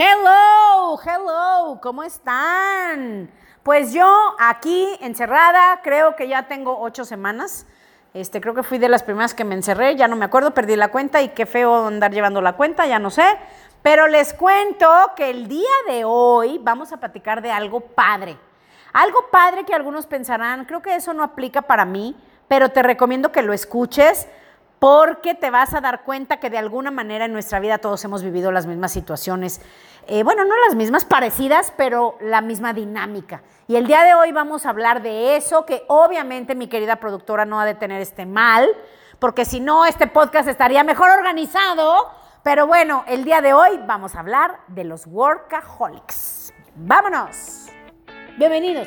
Hello, hello, ¿cómo están? Pues yo aquí encerrada, creo que ya tengo ocho semanas. Este, creo que fui de las primeras que me encerré, ya no me acuerdo, perdí la cuenta y qué feo andar llevando la cuenta, ya no sé. Pero les cuento que el día de hoy vamos a platicar de algo padre. Algo padre que algunos pensarán, creo que eso no aplica para mí, pero te recomiendo que lo escuches porque te vas a dar cuenta que de alguna manera en nuestra vida todos hemos vivido las mismas situaciones. Eh, bueno, no las mismas, parecidas, pero la misma dinámica. Y el día de hoy vamos a hablar de eso, que obviamente mi querida productora no ha de tener este mal, porque si no, este podcast estaría mejor organizado. Pero bueno, el día de hoy vamos a hablar de los workaholics. ¡Vámonos! Bienvenidos.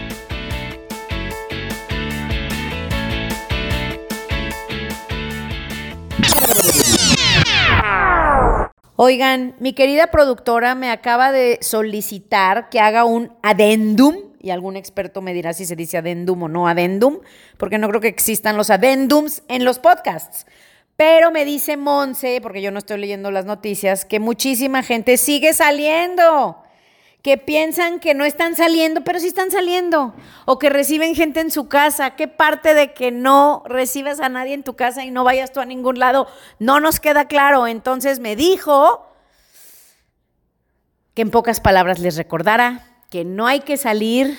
Oigan, mi querida productora me acaba de solicitar que haga un adendum, y algún experto me dirá si se dice adendum o no adendum, porque no creo que existan los adendums en los podcasts. Pero me dice Monse, porque yo no estoy leyendo las noticias, que muchísima gente sigue saliendo, que piensan que no están saliendo, pero sí están saliendo, o que reciben gente en su casa. ¿Qué parte de que no recibas a nadie en tu casa y no vayas tú a ningún lado no nos queda claro? Entonces me dijo que en pocas palabras les recordara que no hay que salir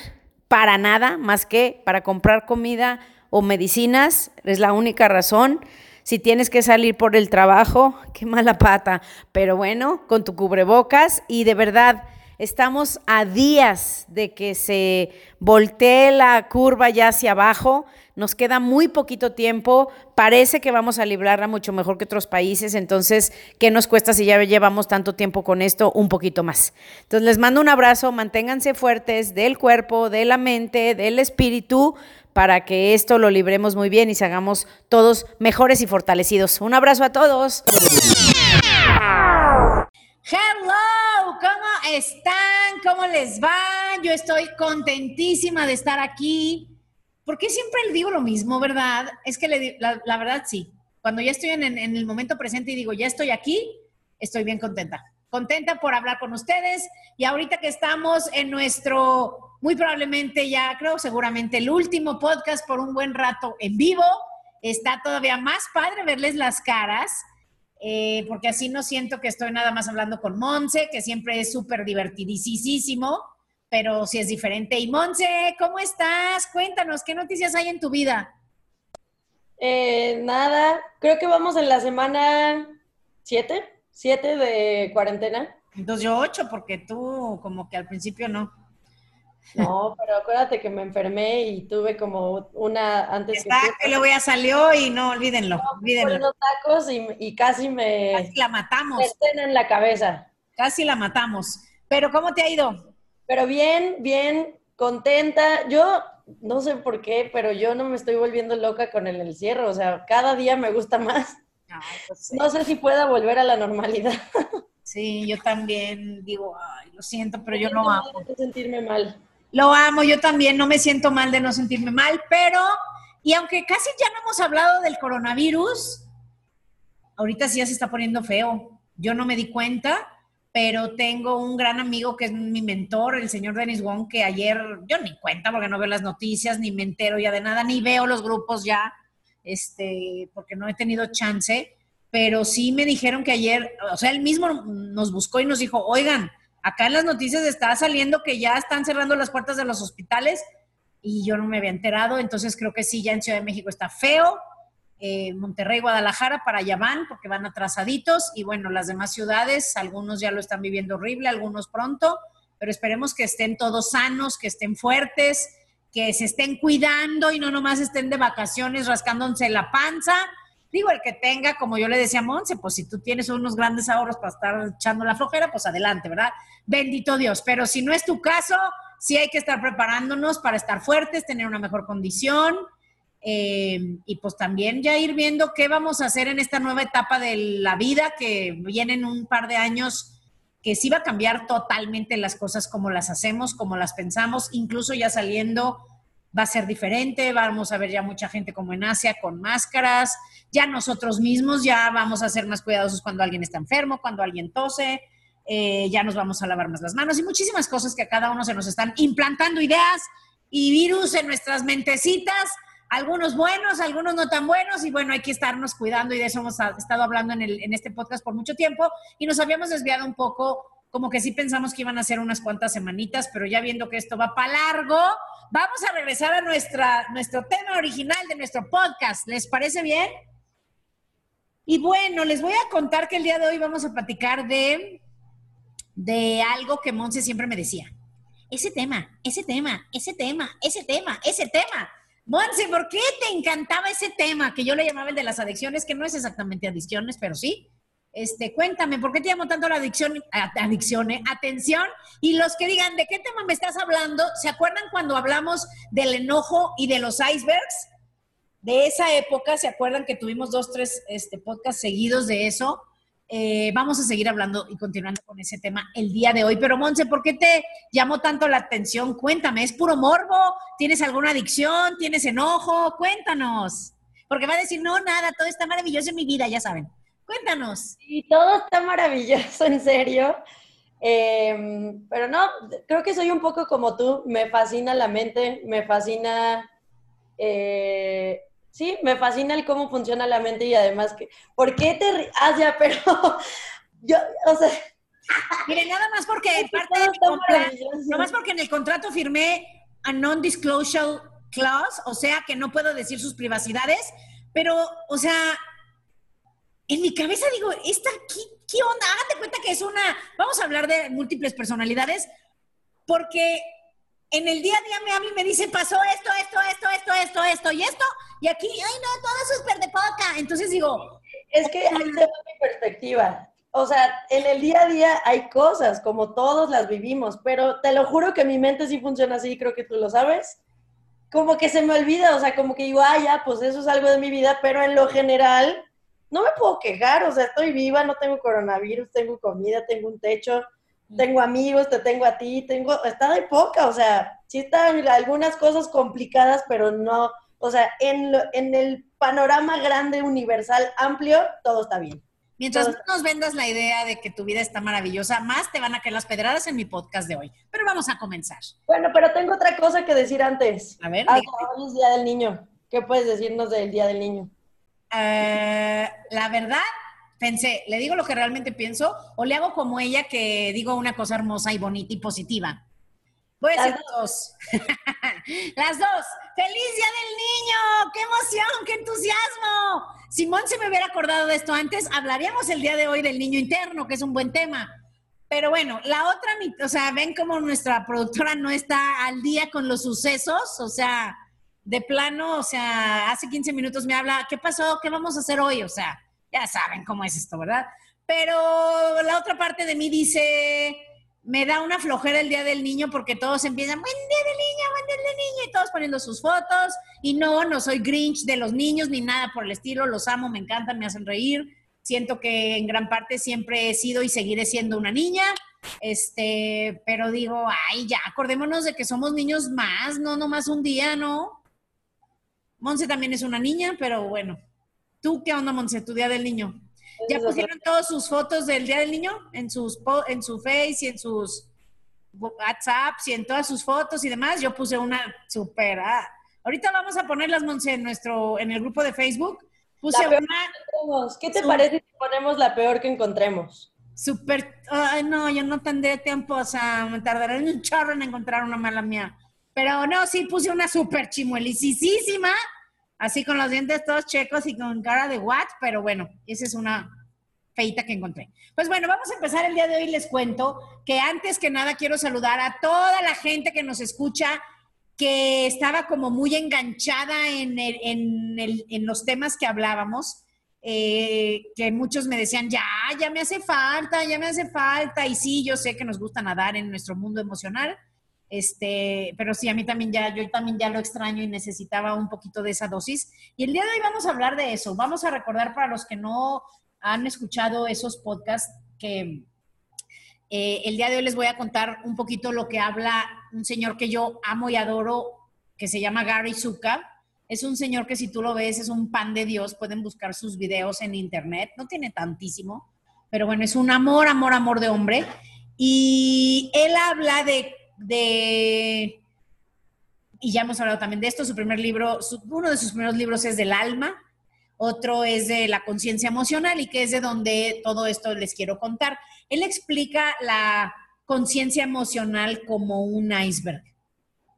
para nada más que para comprar comida o medicinas, es la única razón si tienes que salir por el trabajo, qué mala pata. Pero bueno, con tu cubrebocas y de verdad, estamos a días de que se voltee la curva ya hacia abajo. Nos queda muy poquito tiempo. Parece que vamos a librarla mucho mejor que otros países. Entonces, ¿qué nos cuesta si ya llevamos tanto tiempo con esto? Un poquito más. Entonces, les mando un abrazo. Manténganse fuertes del cuerpo, de la mente, del espíritu para que esto lo libremos muy bien y se hagamos todos mejores y fortalecidos. Un abrazo a todos. Hello, ¿cómo están? ¿Cómo les va? Yo estoy contentísima de estar aquí. ¿Por qué siempre le digo lo mismo, verdad? Es que la, verdad sí. Cuando ya estoy en, en el momento presente y digo, ya estoy aquí, estoy bien contenta. Contenta por hablar con ustedes y ahorita que estamos en nuestro muy probablemente ya, creo seguramente el último podcast por un buen rato en vivo. Está todavía más padre verles las caras, eh, porque así no siento que estoy nada más hablando con Monse, que siempre es súper divertidísimo, pero si es diferente. Y Monse, ¿cómo estás? Cuéntanos, ¿qué noticias hay en tu vida? Eh, nada, creo que vamos en la semana 7, 7 de cuarentena. Entonces yo 8, porque tú como que al principio no. No, pero acuérdate que me enfermé y tuve como una antes Está, que, luego ya salió y no, olvídenlo, no, olvídenlo. unos tacos y, y, casi me... Casi la matamos. Me en la cabeza. Casi la matamos. Pero ¿cómo te ha ido? Pero bien, bien, contenta. Yo no sé por qué, pero yo no me estoy volviendo loca con el encierro. O sea, cada día me gusta más. Pues no sé si pueda volver a la normalidad. Sí, yo también digo, ay, lo siento, pero yo no amo. Sentirme mal. Lo amo, yo también no me siento mal de no sentirme mal, pero, y aunque casi ya no hemos hablado del coronavirus, ahorita sí ya se está poniendo feo. Yo no me di cuenta, pero tengo un gran amigo que es mi mentor, el señor Denis Wong, que ayer, yo ni cuenta porque no veo las noticias, ni me entero ya de nada, ni veo los grupos ya, este, porque no he tenido chance, pero sí me dijeron que ayer, o sea, él mismo nos buscó y nos dijo, oigan, Acá en las noticias está saliendo que ya están cerrando las puertas de los hospitales y yo no me había enterado, entonces creo que sí, ya en Ciudad de México está feo, eh, Monterrey, Guadalajara, para allá van, porque van atrasaditos, y bueno, las demás ciudades, algunos ya lo están viviendo horrible, algunos pronto, pero esperemos que estén todos sanos, que estén fuertes, que se estén cuidando y no nomás estén de vacaciones rascándose la panza, Digo, el que tenga, como yo le decía a Monse, pues si tú tienes unos grandes ahorros para estar echando la flojera, pues adelante, ¿verdad? Bendito Dios. Pero si no es tu caso, sí hay que estar preparándonos para estar fuertes, tener una mejor condición eh, y pues también ya ir viendo qué vamos a hacer en esta nueva etapa de la vida que vienen un par de años que sí va a cambiar totalmente las cosas como las hacemos, como las pensamos, incluso ya saliendo va a ser diferente, vamos a ver ya mucha gente como en Asia con máscaras, ya nosotros mismos ya vamos a ser más cuidadosos cuando alguien está enfermo, cuando alguien tose, eh, ya nos vamos a lavar más las manos y muchísimas cosas que a cada uno se nos están implantando ideas y virus en nuestras mentecitas, algunos buenos, algunos no tan buenos y bueno, hay que estarnos cuidando y de eso hemos estado hablando en, este podcast por mucho tiempo y nos habíamos desviado un poco como que sí pensamos que iban a ser unas cuantas semanitas, pero ya viendo que esto va para largo, vamos a regresar a nuestra, nuestro tema original de nuestro podcast. ¿Les parece bien? Y bueno, les voy a contar que el día de hoy vamos a platicar de, de algo que Monse siempre me decía. Ese tema, ese tema, ese tema, ese tema, ese tema. Monse, ¿por qué te encantaba ese tema que yo le llamaba el de las adicciones, que no es exactamente adicciones, pero sí? Este, cuéntame, ¿por qué te llamó tanto la adicción, adicción, eh? atención? Y los que digan, ¿de qué tema me estás hablando? ¿Se acuerdan cuando hablamos del enojo y de los icebergs? De esa época, ¿se acuerdan que tuvimos dos, tres este, podcasts seguidos de eso? Eh, vamos a seguir hablando y continuando con ese tema el día de hoy. Pero Monse, ¿por qué te llamó tanto la atención? Cuéntame, ¿es puro morbo? ¿Tienes alguna adicción? ¿Tienes enojo? Cuéntanos. Porque va a decir, no, nada, todo está maravilloso en mi vida, ya saben. Cuéntanos. Y todo está maravilloso, en serio. Em, pero no, creo que soy un poco como tú. Me fascina la mente, me fascina. Eh, sí, me fascina el cómo funciona la mente y además que. ¿Por qué te.? Ah, ya, pero. Yo, o sea. Mire, nada más porque nada más porque en el contrato firmé a non-disclosure clause, o sea que no puedo decir sus privacidades, pero, o sea, en mi cabeza digo, ¿esta qué, qué onda? Hágate cuenta que es una, vamos a hablar de múltiples personalidades, porque en el día a día mí me dice, pasó esto, esto, esto, esto, esto, esto y esto, y aquí, ay no, todo eso es verde. Entonces digo... Es que ahí se mi perspectiva. O sea, en el día a día hay cosas, como todos las vivimos, pero te lo juro que mi mente sí funciona así, creo que tú lo sabes. Como que se me olvida, o sea, como que digo, ah, ya, pues eso es algo de mi vida, pero en lo general, no me puedo quejar, o sea, estoy viva, no tengo coronavirus, tengo comida, tengo un techo, mm. tengo amigos, te tengo a ti, tengo, está de poca, o sea, sí están algunas cosas complicadas, pero no, o sea, en, en el panorama grande, universal, amplio, todo está bien. Mientras nos vendas la idea de que tu vida está maravillosa, más te van a caer las pedradas en mi podcast de hoy. Pero vamos a comenzar. Bueno, pero tengo otra cosa que decir antes. A ver. Hoy es Día del Niño. ¿Qué puedes decirnos del Día del Niño? Eh, la verdad, pensé, ¿le digo lo que realmente pienso o le hago como ella que digo una cosa hermosa y bonita y positiva? Voy a decir las dos. las dos. ¡Feliz Día del Niño! ¡Qué emoción! ¡Qué entusiasmo! Simón se me hubiera acordado de esto antes, hablaríamos el día de hoy del niño interno, que es un buen tema. Pero bueno, la otra, o sea, ven como nuestra productora no está al día con los sucesos, o sea, de plano, o sea, hace 15 minutos me habla, ¿qué pasó? ¿Qué vamos a hacer hoy? O sea, ya saben cómo es esto, ¿verdad? Pero la otra parte de mí dice, me da una flojera el Día del Niño porque todos empiezan, buen Día del Niño, buen Día del Niño, y todos poniendo sus fotos. Y no, no soy Grinch de los niños ni nada por el estilo, los amo, me encantan, me hacen reír. Siento que en gran parte siempre he sido y seguiré siendo una niña. Este, pero digo, ay, ya, acordémonos de que somos niños más, no nomás un día, ¿no? Monse también es una niña, pero bueno. ¿Tú qué onda, Monse, tu Día del Niño? ¿Ya pusieron todas sus fotos del Día del Niño en, sus, en su Face y en sus WhatsApps y en todas sus fotos y demás? Yo puse una super... Ah. Ahorita vamos a ponerlas, Monse, en, nuestro, en el grupo de Facebook. Puse una... ¿Qué te parece si ponemos la peor que encontremos? Súper... Ay, no, yo no tendré tiempo, o sea, me tardaré un chorro en encontrar una mala mía. Pero no, sí puse una súper chimuelicísima, así con los dientes todos checos y con cara de what, pero bueno, esa es una feita que encontré. Pues bueno, vamos a empezar el día de hoy. Les cuento que antes que nada quiero saludar a toda la gente que nos escucha, que estaba como muy enganchada en, en, los temas que hablábamos. Eh, que muchos me decían, ya, ya me hace falta, ya me hace falta. Y sí, yo sé que nos gusta nadar en nuestro mundo emocional, Este, pero sí, a mí también ya, yo también ya lo extraño y necesitaba un poquito de esa dosis. Y el día de hoy vamos a hablar de eso. Vamos a recordar para los que no han escuchado esos podcasts que eh, el día de hoy les voy a contar un poquito lo que habla un señor que yo amo y adoro, que se llama Gary Zuka. Es un señor que si tú lo ves es un pan de Dios. Pueden buscar sus videos en internet. No tiene tantísimo, pero bueno, es un amor, amor, amor de hombre. Y él habla de, de y ya hemos hablado también de esto, su primer libro, uno de sus primeros libros es del alma, otro es de la conciencia emocional y que es de donde todo esto les quiero contar. Él explica la conciencia emocional como un iceberg.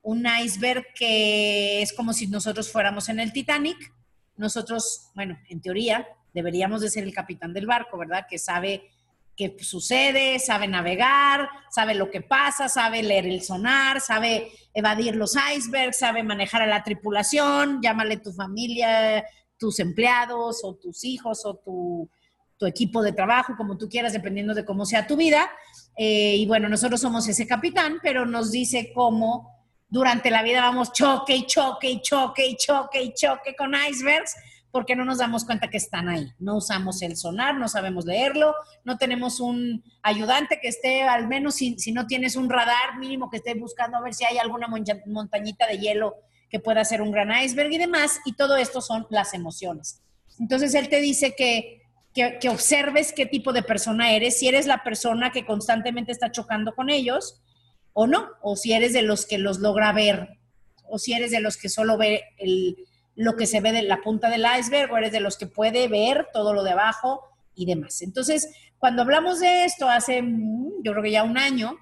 Un iceberg que es como si nosotros fuéramos en el Titanic. Nosotros, bueno, en teoría, deberíamos de ser el capitán del barco, ¿verdad? Que sabe qué sucede, sabe navegar, sabe lo que pasa, sabe leer el sonar, sabe evadir los icebergs, sabe manejar a la tripulación, llámale tu familia, tus empleados o tus hijos o tu, equipo de trabajo, como tú quieras, dependiendo de cómo sea tu vida. Eh, y bueno, nosotros somos ese capitán, pero nos dice cómo durante la vida vamos choque y choque y choque y choque y choque con icebergs porque no nos damos cuenta que están ahí. No usamos el sonar, no sabemos leerlo, no tenemos un ayudante que esté, al menos si, no tienes un radar mínimo que esté buscando a ver si hay alguna montañita de hielo que pueda ser un gran iceberg y demás, y todo esto son las emociones. Entonces él te dice que, que, que observes qué tipo de persona eres, si eres la persona que constantemente está chocando con ellos o no, o si eres de los que los logra ver, o si eres de los que solo ve el lo que se ve de la punta del iceberg o eres de los que puede ver todo lo de abajo y demás. Entonces, cuando hablamos de esto hace, mm, yo creo que ya un año,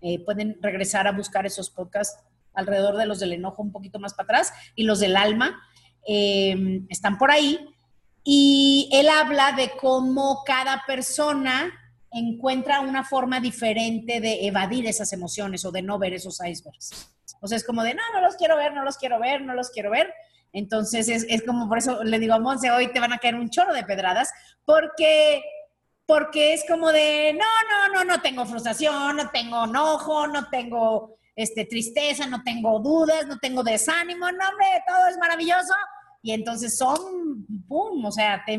eh, pueden regresar a buscar esos podcasts alrededor de los del enojo un poquito más para atrás y los del alma eh, están por ahí. Y él habla de cómo cada persona encuentra una forma diferente de evadir esas emociones o de no ver esos icebergs. O sea, es como de, no, no los quiero ver, no los quiero ver, no los quiero ver. Entonces es, es, como por eso le digo a Monse, hoy te van a caer un chorro de pedradas, porque, porque es como de, no, no, no, no tengo frustración, no tengo enojo, no tengo este, tristeza, no tengo dudas, no tengo desánimo, no, hombre, todo es maravilloso. Y entonces son, ¡pum! O sea, te,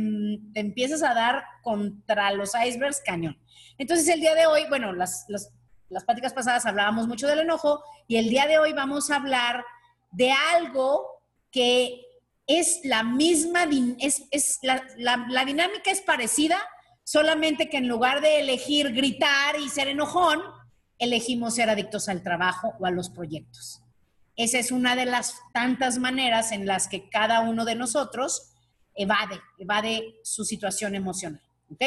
te empiezas a dar contra los icebergs cañón. Entonces el día de hoy, bueno, las, las, las pláticas pasadas hablábamos mucho del enojo y el día de hoy vamos a hablar de algo que es la misma, es, es la, la, dinámica es parecida, solamente que en lugar de elegir gritar y ser enojón, elegimos ser adictos al trabajo o a los proyectos. Esa es una de las tantas maneras en las que cada uno de nosotros evade, evade su situación emocional. ¿Ok?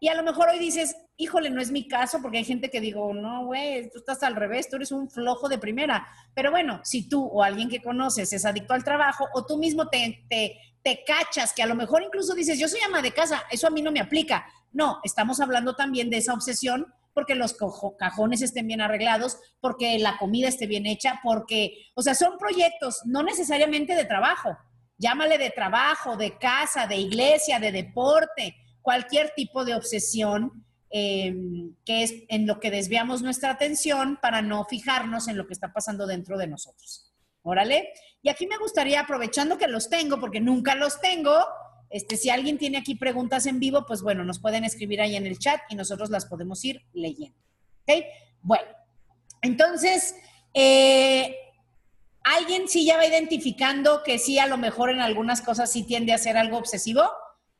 Y a lo mejor hoy dices, híjole, no es mi caso, porque hay gente que digo, no, güey, tú estás al revés, tú eres un flojo de primera. Pero bueno, si tú o alguien que conoces es adicto al trabajo, o tú mismo te, te, te cachas, que a lo mejor incluso dices, yo soy ama de casa, eso a mí no me aplica. No, estamos hablando también de esa obsesión porque los cajones estén bien arreglados, porque la comida esté bien hecha, porque, o sea, son proyectos, no necesariamente de trabajo. Llámale de trabajo, de casa, de iglesia, de deporte, cualquier tipo de obsesión Em, que es en lo que desviamos nuestra atención para no fijarnos en lo que está pasando dentro de nosotros. Órale. Y aquí me gustaría, aprovechando que los tengo, porque nunca los tengo, este, si alguien tiene aquí preguntas en vivo, pues bueno, nos pueden escribir ahí en el chat y nosotros las podemos ir leyendo. ¿Ok? Bueno, entonces, eh, ¿alguien sí ya va identificando que sí, a lo mejor en algunas cosas sí tiende a ser algo obsesivo?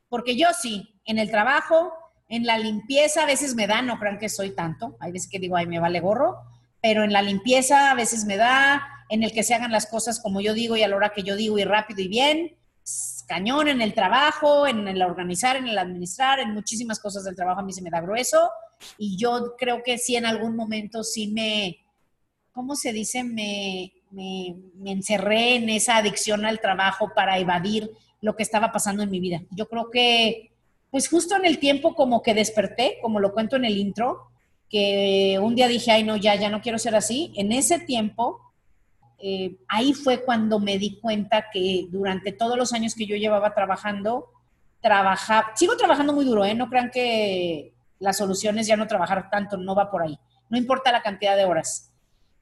Porque yo sí, en el trabajo, en la limpieza a veces me da, no crean que soy tanto, hay veces que digo, ay, me vale gorro, pero en la limpieza a veces me da, en el que se hagan las cosas como yo digo y a la hora que yo digo y rápido y bien, cañón en el trabajo, en el organizar, en el administrar, en muchísimas cosas del trabajo a mí se me da grueso y yo creo que sí en algún momento sí me, ¿cómo se dice? Me, me, me encerré en esa adicción al trabajo para evadir lo que estaba pasando en mi vida. Yo creo que pues justo en el tiempo como que desperté, como lo cuento en el intro, que un día dije, ay no, ya, ya no quiero ser así. En ese tiempo, eh, ahí fue cuando me di cuenta que durante todos los años que yo llevaba trabajando, trabajaba, sigo trabajando muy duro, ¿eh? No crean que la solución es ya no trabajar tanto, no va por ahí. No importa la cantidad de horas.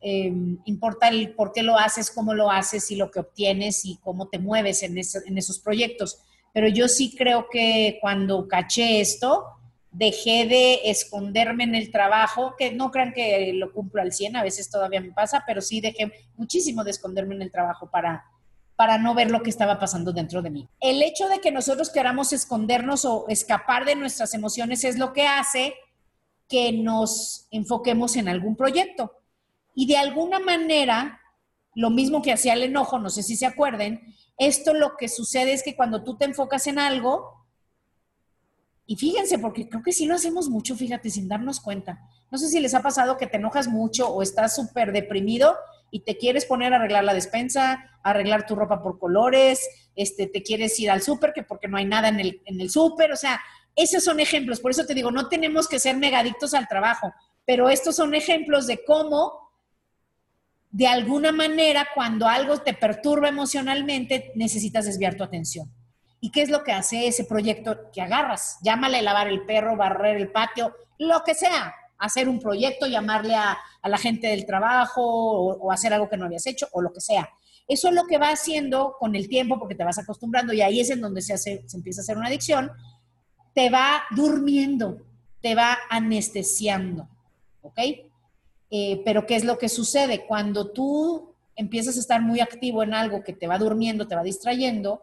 Em, importa el por qué lo haces, cómo lo haces y lo que obtienes y cómo te mueves en, en esos proyectos. Pero yo sí creo que cuando caché esto, dejé de esconderme en el trabajo, que no crean que lo cumplo al 100, a veces todavía me pasa, pero sí dejé muchísimo de esconderme en el trabajo para, para no ver lo que estaba pasando dentro de mí. El hecho de que nosotros queramos escondernos o escapar de nuestras emociones es lo que hace que nos enfoquemos en algún proyecto. Y de alguna manera, lo mismo que hacía el enojo, no sé si se acuerden, esto lo que sucede es que cuando tú te enfocas en algo, y fíjense, porque creo que sí lo hacemos mucho, fíjate, sin darnos cuenta. No sé si les ha pasado que te enojas mucho o estás súper deprimido y te quieres poner a arreglar la despensa, arreglar tu ropa por colores, este, te quieres ir al súper, que porque no hay nada en el, en el súper, o sea, esos son ejemplos. Por eso te digo, no tenemos que ser megadictos al trabajo, pero estos son ejemplos de cómo de alguna manera, cuando algo te perturba emocionalmente, necesitas desviar tu atención. ¿Y qué es lo que hace ese proyecto que agarras? Llámale lavar el perro, barrer el patio, lo que sea. Hacer un proyecto, llamarle a, la gente del trabajo o, hacer algo que no habías hecho o lo que sea. Eso es lo que va haciendo con el tiempo porque te vas acostumbrando y ahí es en donde se, hace, se empieza a hacer una adicción. Te va durmiendo, te va anestesiando. ¿Ok? Eh, pero ¿qué es lo que sucede? Cuando tú empiezas a estar muy activo en algo que te va durmiendo, te va distrayendo,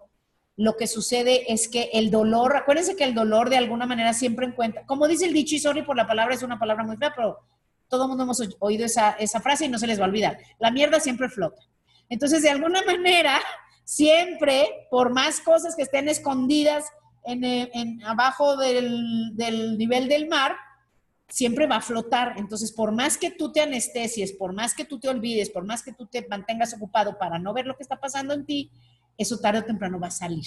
lo que sucede es que el dolor, acuérdense que el dolor de alguna manera siempre encuentra, como dice el dicho, y sorry por la palabra, es una palabra muy fea, pero todo el mundo hemos oído esa, esa frase y no se les va a olvidar. La mierda siempre flota. Entonces, de alguna manera, siempre, por más cosas que estén escondidas en, en abajo del, del nivel del mar, siempre va a flotar. Entonces, por más que tú te anestesies, por más que tú te olvides, por más que tú te mantengas ocupado para no ver lo que está pasando en ti, eso tarde o temprano va a salir.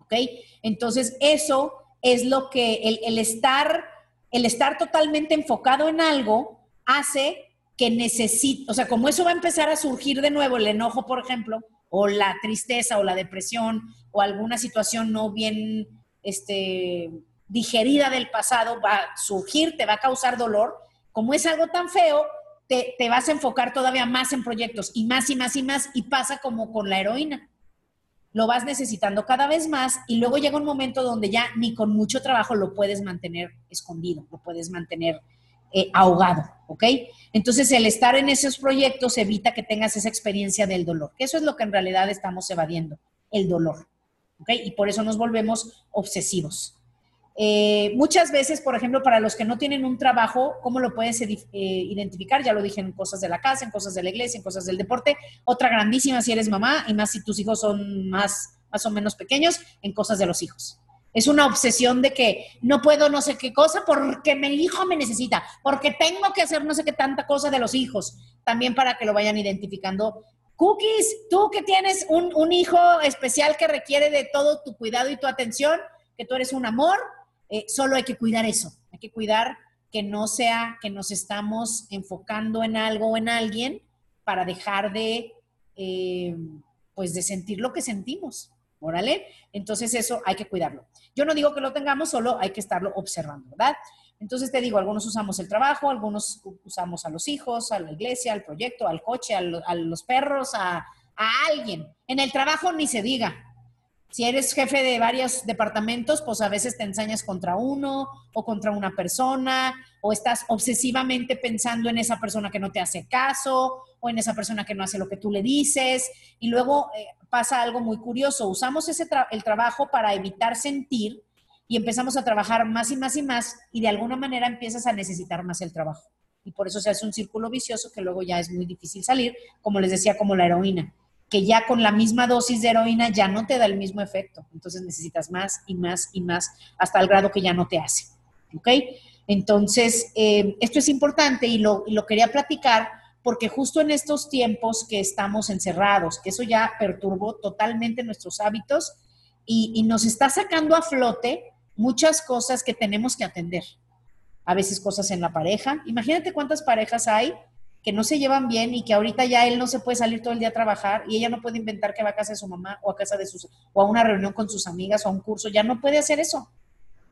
¿Ok? Entonces, eso es lo que el, estar, el estar totalmente enfocado en algo hace que necesite, o sea, como eso va a empezar a surgir de nuevo, el enojo, por ejemplo, o la tristeza o la depresión o alguna situación no bien, este, digerida del pasado va a surgir, te va a causar dolor. Como es algo tan feo, te, vas a enfocar todavía más en proyectos y más y más y más y pasa como con la heroína. Lo vas necesitando cada vez más y luego llega un momento donde ya ni con mucho trabajo lo puedes mantener escondido, lo puedes mantener eh, ahogado, ¿ok? Entonces el estar en esos proyectos evita que tengas esa experiencia del dolor, que eso es lo que en realidad estamos evadiendo, el dolor, ¿ok? Y por eso nos volvemos obsesivos. Eh, muchas veces, por ejemplo, para los que no tienen un trabajo, ¿cómo lo puedes eh, identificar? Ya lo dije en cosas de la casa, en cosas de la iglesia, en cosas del deporte. Otra grandísima si eres mamá y más si tus hijos son más, más o menos pequeños, en cosas de los hijos. Es una obsesión de que no puedo no sé qué cosa porque mi hijo me necesita, porque tengo que hacer no sé qué tanta cosa de los hijos, también para que lo vayan identificando. Cookies, tú que tienes un, un hijo especial que requiere de todo tu cuidado y tu atención, que tú eres un amor, eh, solo hay que cuidar eso, hay que cuidar que no sea que nos estamos enfocando en algo o en alguien para dejar de, eh, pues de sentir lo que sentimos. Órale, entonces eso hay que cuidarlo. Yo no digo que lo tengamos, solo hay que estarlo observando, ¿verdad? Entonces te digo, algunos usamos el trabajo, algunos usamos a los hijos, a la iglesia, al proyecto, al coche, a, los perros, a, a alguien. En el trabajo ni se diga, si eres jefe de varios departamentos, pues a veces te ensañas contra uno o contra una persona, o estás obsesivamente pensando en esa persona que no te hace caso, o en esa persona que no hace lo que tú le dices, y luego eh, pasa algo muy curioso. Usamos ese el trabajo para evitar sentir y empezamos a trabajar más y más y más, y de alguna manera empiezas a necesitar más el trabajo. Y por eso se hace un círculo vicioso que luego ya es muy difícil salir, como les decía, como la heroína que ya con la misma dosis de heroína ya no te da el mismo efecto. Entonces necesitas más y más y más hasta el grado que ya no te hace. ¿Ok? Entonces, eh, esto es importante y lo, quería platicar porque justo en estos tiempos que estamos encerrados, eso ya perturbó totalmente nuestros hábitos y, y nos está sacando a flote muchas cosas que tenemos que atender. A veces cosas en la pareja. Imagínate cuántas parejas hay que no se llevan bien y que ahorita ya él no se puede salir todo el día a trabajar y ella no puede inventar que va a casa de su mamá o a casa de sus o a una reunión con sus amigas o a un curso, ya no puede hacer eso.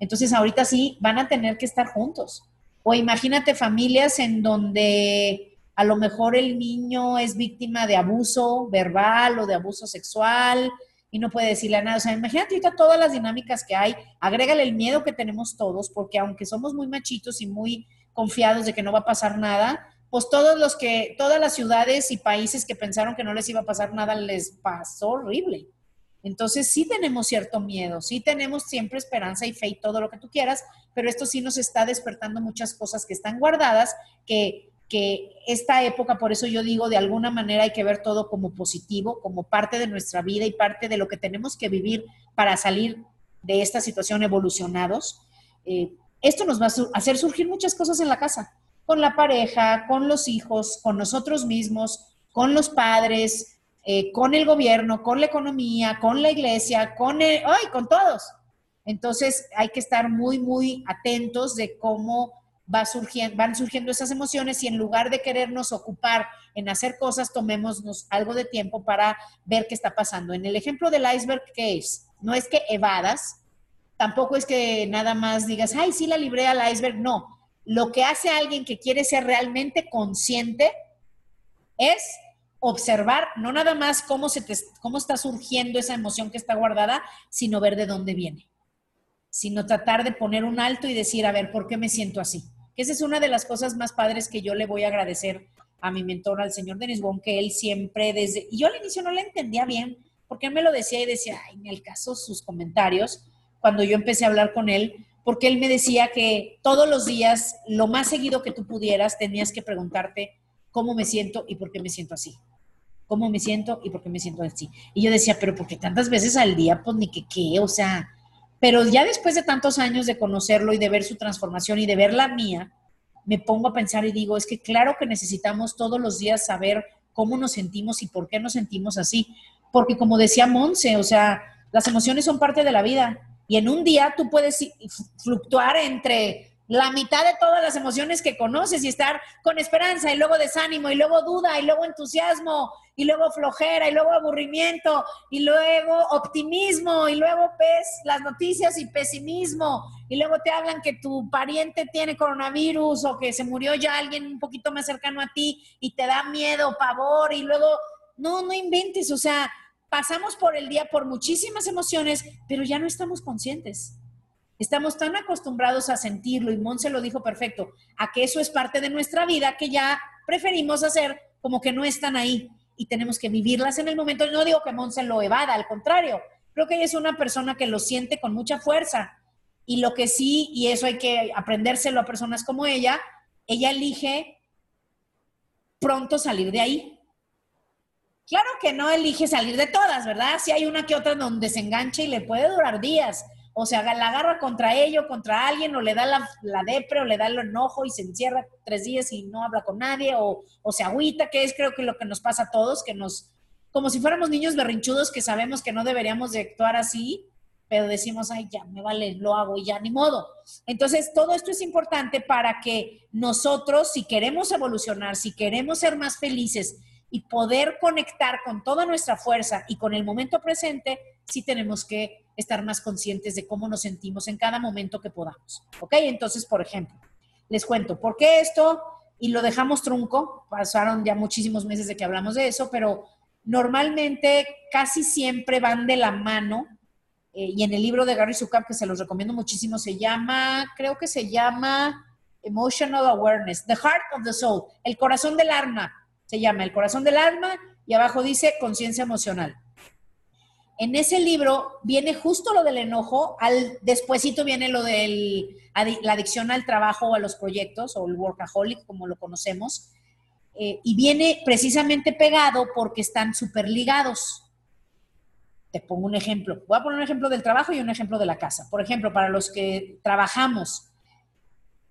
Entonces ahorita sí van a tener que estar juntos. O imagínate familias en donde a lo mejor el niño es víctima de abuso verbal o de abuso sexual y no puede decirle nada. O sea, imagínate ahorita todas las dinámicas que hay, agrégale el miedo que tenemos todos, porque aunque somos muy machitos y muy confiados de que no va a pasar nada, pues todos los que, todas las ciudades y países que pensaron que no les iba a pasar nada, les pasó horrible. Entonces sí tenemos cierto miedo, sí tenemos siempre esperanza y fe y todo lo que tú quieras, pero esto sí nos está despertando muchas cosas que están guardadas, que, que esta época, por eso yo digo, de alguna manera hay que ver todo como positivo, como parte de nuestra vida y parte de lo que tenemos que vivir para salir de esta situación evolucionados. Eh, esto nos va a hacer surgir muchas cosas en la casa, con la pareja, con los hijos, con nosotros mismos, con los padres, eh, con el gobierno, con la economía, con la iglesia, con, el, ¡ay! con todos. Entonces hay que estar muy, muy atentos de cómo va surgiendo, van surgiendo esas emociones y en lugar de querernos ocupar en hacer cosas, tomémonos algo de tiempo para ver qué está pasando. En el ejemplo del iceberg, ¿qué es? No es que evadas, tampoco es que nada más digas, ay, sí la libré al iceberg, no. Lo que hace alguien que quiere ser realmente consciente es observar no nada más cómo, se cómo está surgiendo esa emoción que está guardada, sino ver de dónde viene. Sino tratar de poner un alto y decir, a ver, ¿por qué me siento así? Que esa es una de las cosas más padres que yo le voy a agradecer a mi mentor, al señor Denis Wong, que él siempre desde... Yo al inicio no le entendía bien, porque él me lo decía y decía, ay, en el caso sus comentarios, cuando yo empecé a hablar con él, porque él me decía que todos los días, lo más seguido que tú pudieras, tenías que preguntarte cómo me siento y por qué me siento así cómo me siento y por qué me siento así. Y yo decía, pero porque tantas veces al día, pues ni que qué, o sea, pero ya después de tantos años de conocerlo y de ver su transformación y de ver la mía, me pongo a pensar y digo, es que claro que necesitamos todos los días saber cómo nos sentimos y por qué nos sentimos así. Porque como decía Monse, o sea, las emociones son parte de la vida y en un día tú puedes fluctuar entre la mitad de todas las emociones que conoces y estar con esperanza y luego desánimo y luego duda y luego entusiasmo y luego flojera y luego aburrimiento y luego optimismo y luego ves las noticias y pesimismo y luego te hablan que tu pariente tiene coronavirus o que se murió ya alguien un poquito más cercano a ti y te da miedo, pavor y luego no, no inventes, o sea, pasamos por el día por muchísimas emociones, pero ya no estamos conscientes. Estamos tan acostumbrados a sentirlo, y Monse lo dijo perfecto, a que eso es parte de nuestra vida que ya preferimos hacer como que no están ahí y tenemos que vivirlas en el momento. No digo que Monse lo evada, al contrario, creo que ella es una persona que lo siente con mucha fuerza. Y lo que sí, y eso hay que aprendérselo a personas como ella, ella elige pronto salir de ahí. Claro que no elige salir de todas, ¿verdad? Si hay una que otra donde se engancha y le puede durar días, o sea, la agarra contra ello, contra alguien, o le da la, la depre, o le da el enojo y se encierra tres días y no habla con nadie, o, se agüita, que es creo que lo que nos pasa a todos, que nos, como si fuéramos niños berrinchudos que sabemos que no deberíamos de actuar así, pero decimos, ay, ya, me vale, lo hago y ya, ni modo. Entonces, todo esto es importante para que nosotros, si queremos evolucionar, si queremos ser más felices y poder conectar con toda nuestra fuerza y con el momento presente, sí tenemos que estar más conscientes de cómo nos sentimos en cada momento que podamos. ¿Ok? Entonces, por ejemplo, les cuento, ¿por qué esto? Y lo dejamos trunco, pasaron ya muchísimos meses de que hablamos de eso, pero normalmente casi siempre van de la mano. Eh, y en el libro de Gary Zukav, que se los recomiendo muchísimo, se llama, creo que se llama Emotional Awareness, The Heart of the Soul, el corazón del alma, se llama el corazón del alma, y abajo dice conciencia emocional en ese libro viene justo lo del enojo, al despuesito viene lo de la adicción al trabajo o a los proyectos, o el workaholic, como lo conocemos, eh, y viene precisamente pegado porque están súper ligados. Te pongo un ejemplo. Voy a poner un ejemplo del trabajo y un ejemplo de la casa. Por ejemplo, para los que trabajamos,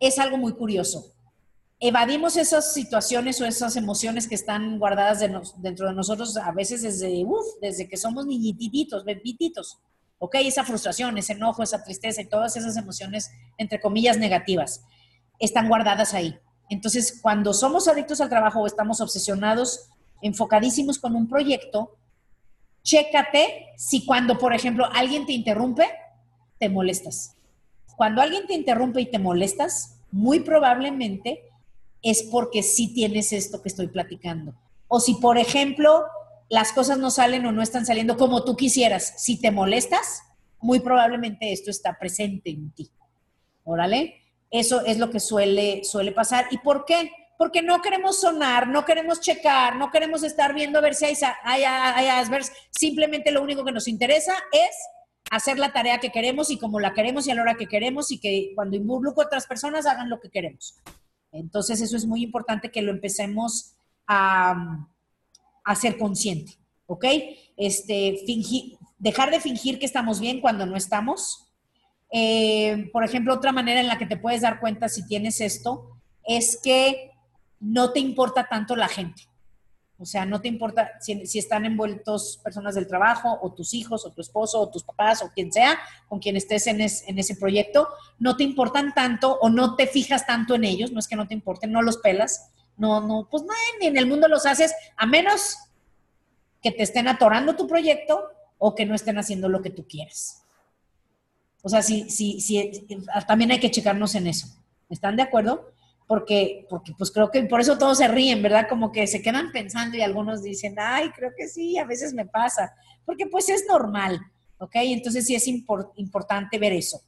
es algo muy curioso evadimos esas situaciones o esas emociones que están guardadas dentro de nosotros a veces desde, desde que somos niñititos, bebititos. ¿Ok? Esa frustración, ese enojo, esa tristeza y todas esas emociones, entre comillas, negativas, están guardadas ahí. Entonces, cuando somos adictos al trabajo o estamos obsesionados, enfocadísimos con un proyecto, chécate si cuando, por ejemplo, alguien te interrumpe, te molestas. Cuando alguien te interrumpe y te molestas, muy probablemente es porque sí tienes esto que estoy platicando. O si, por ejemplo, las cosas no salen o no están saliendo como tú quisieras, si te molestas, muy probablemente esto está presente en ti. Órale, eso es lo que suele, suele pasar. ¿Y por qué? Porque no queremos sonar, no queremos checar, no queremos estar viendo a ver si hay, hay, hay Simplemente lo único que nos interesa es hacer la tarea que queremos y como la queremos y a la hora que queremos y que cuando involucro a otras personas hagan lo que queremos. Entonces eso es muy importante que lo empecemos a, ser consciente, ¿ok? Este, fingir, dejar de fingir que estamos bien cuando no estamos. Eh, por ejemplo, otra manera en la que te puedes dar cuenta si tienes esto es que no te importa tanto la gente. O sea, no te importa si, están envueltos personas del trabajo o tus hijos o tu esposo o tus papás o quien sea con quien estés en, en, ese proyecto, no te importan tanto o no te fijas tanto en ellos, no es que no te importen, no los pelas, no, no, pues no, ni en el mundo los haces, a menos que te estén atorando tu proyecto o que no estén haciendo lo que tú quieres. O sea, sí, sí, sí, también hay que checarnos en eso. ¿Están de acuerdo? Porque, porque pues creo que por eso todos se ríen, ¿verdad? Como que se quedan pensando y algunos dicen, ay, creo que sí, a veces me pasa, porque pues es normal, ¿ok? Entonces sí es importante ver eso.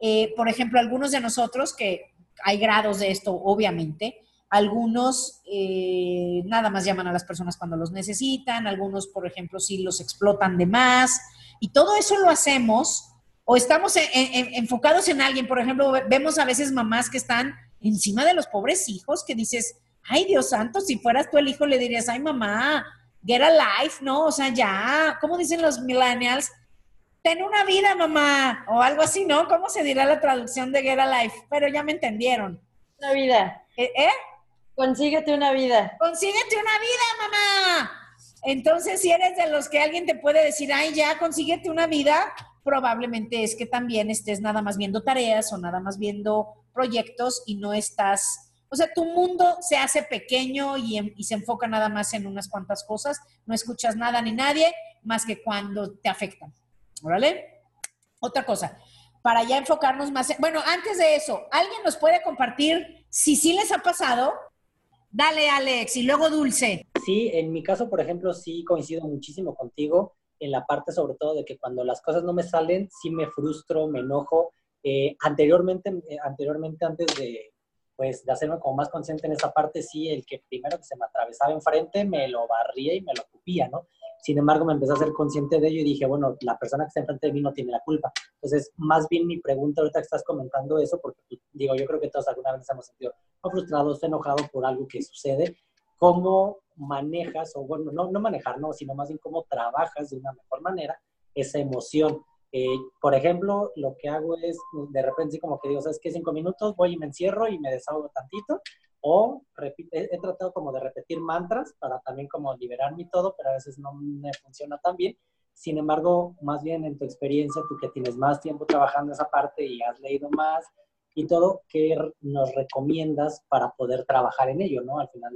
Eh, por ejemplo, algunos de nosotros, que hay grados de esto, obviamente, algunos eh, nada más llaman a las personas cuando los necesitan, algunos, por ejemplo, sí los explotan de más, y todo eso lo hacemos o estamos enfocados en alguien, por ejemplo, vemos a veces mamás que están encima de los pobres hijos que dices, ay Dios santo, si fueras tú el hijo le dirías, ay mamá, get a life, ¿no? O sea, ya, ¿cómo dicen los millennials? Ten una vida, mamá, o algo así, ¿no? ¿Cómo se dirá la traducción de get a life? Pero ya me entendieron. Una vida. ¿Eh? ¿Eh? Consíguete una vida. Consíguete una vida, mamá. Entonces, si eres de los que alguien te puede decir, ay, ya, consíguete una vida, probablemente es que también estés nada más viendo tareas o nada más viendo proyectos y no estás, o sea, tu mundo se hace pequeño y, se enfoca nada más en unas cuantas cosas, no escuchas nada ni nadie más que cuando te afectan. ¿Órale? Otra cosa, para ya enfocarnos más, bueno, antes de eso, ¿alguien nos puede compartir si sí les ha pasado? Dale, Alex, y luego Dulce. Sí, en mi caso, por ejemplo, sí coincido muchísimo contigo en la parte sobre todo de que cuando las cosas no me salen, sí me frustro, me enojo eh, anteriormente, eh, anteriormente, antes de, pues, de hacerme como más consciente en esa parte, sí, el que primero que se me atravesaba enfrente me lo barría y me lo cupía, ¿no? Sin embargo, me empecé a ser consciente de ello y dije, bueno, la persona que está enfrente de mí no tiene la culpa. Entonces, más bien mi pregunta ahorita que estás comentando eso, porque pues, digo, yo creo que todos alguna vez hemos sentido frustrados, enojados por algo que sucede, ¿cómo manejas, o bueno, no, no manejar, no, sino más bien cómo trabajas de una mejor manera esa emoción? Eh, por ejemplo, lo que hago es, de repente, sí, como que digo, ¿sabes qué? Cinco minutos, voy y me encierro y me desahogo tantito. O he, tratado como de repetir mantras para también como liberarme y todo, pero a veces no me funciona tan bien. Sin embargo, más bien en tu experiencia, tú que tienes más tiempo trabajando esa parte y has leído más y todo, ¿qué nos recomiendas para poder trabajar en ello, ¿no? Al final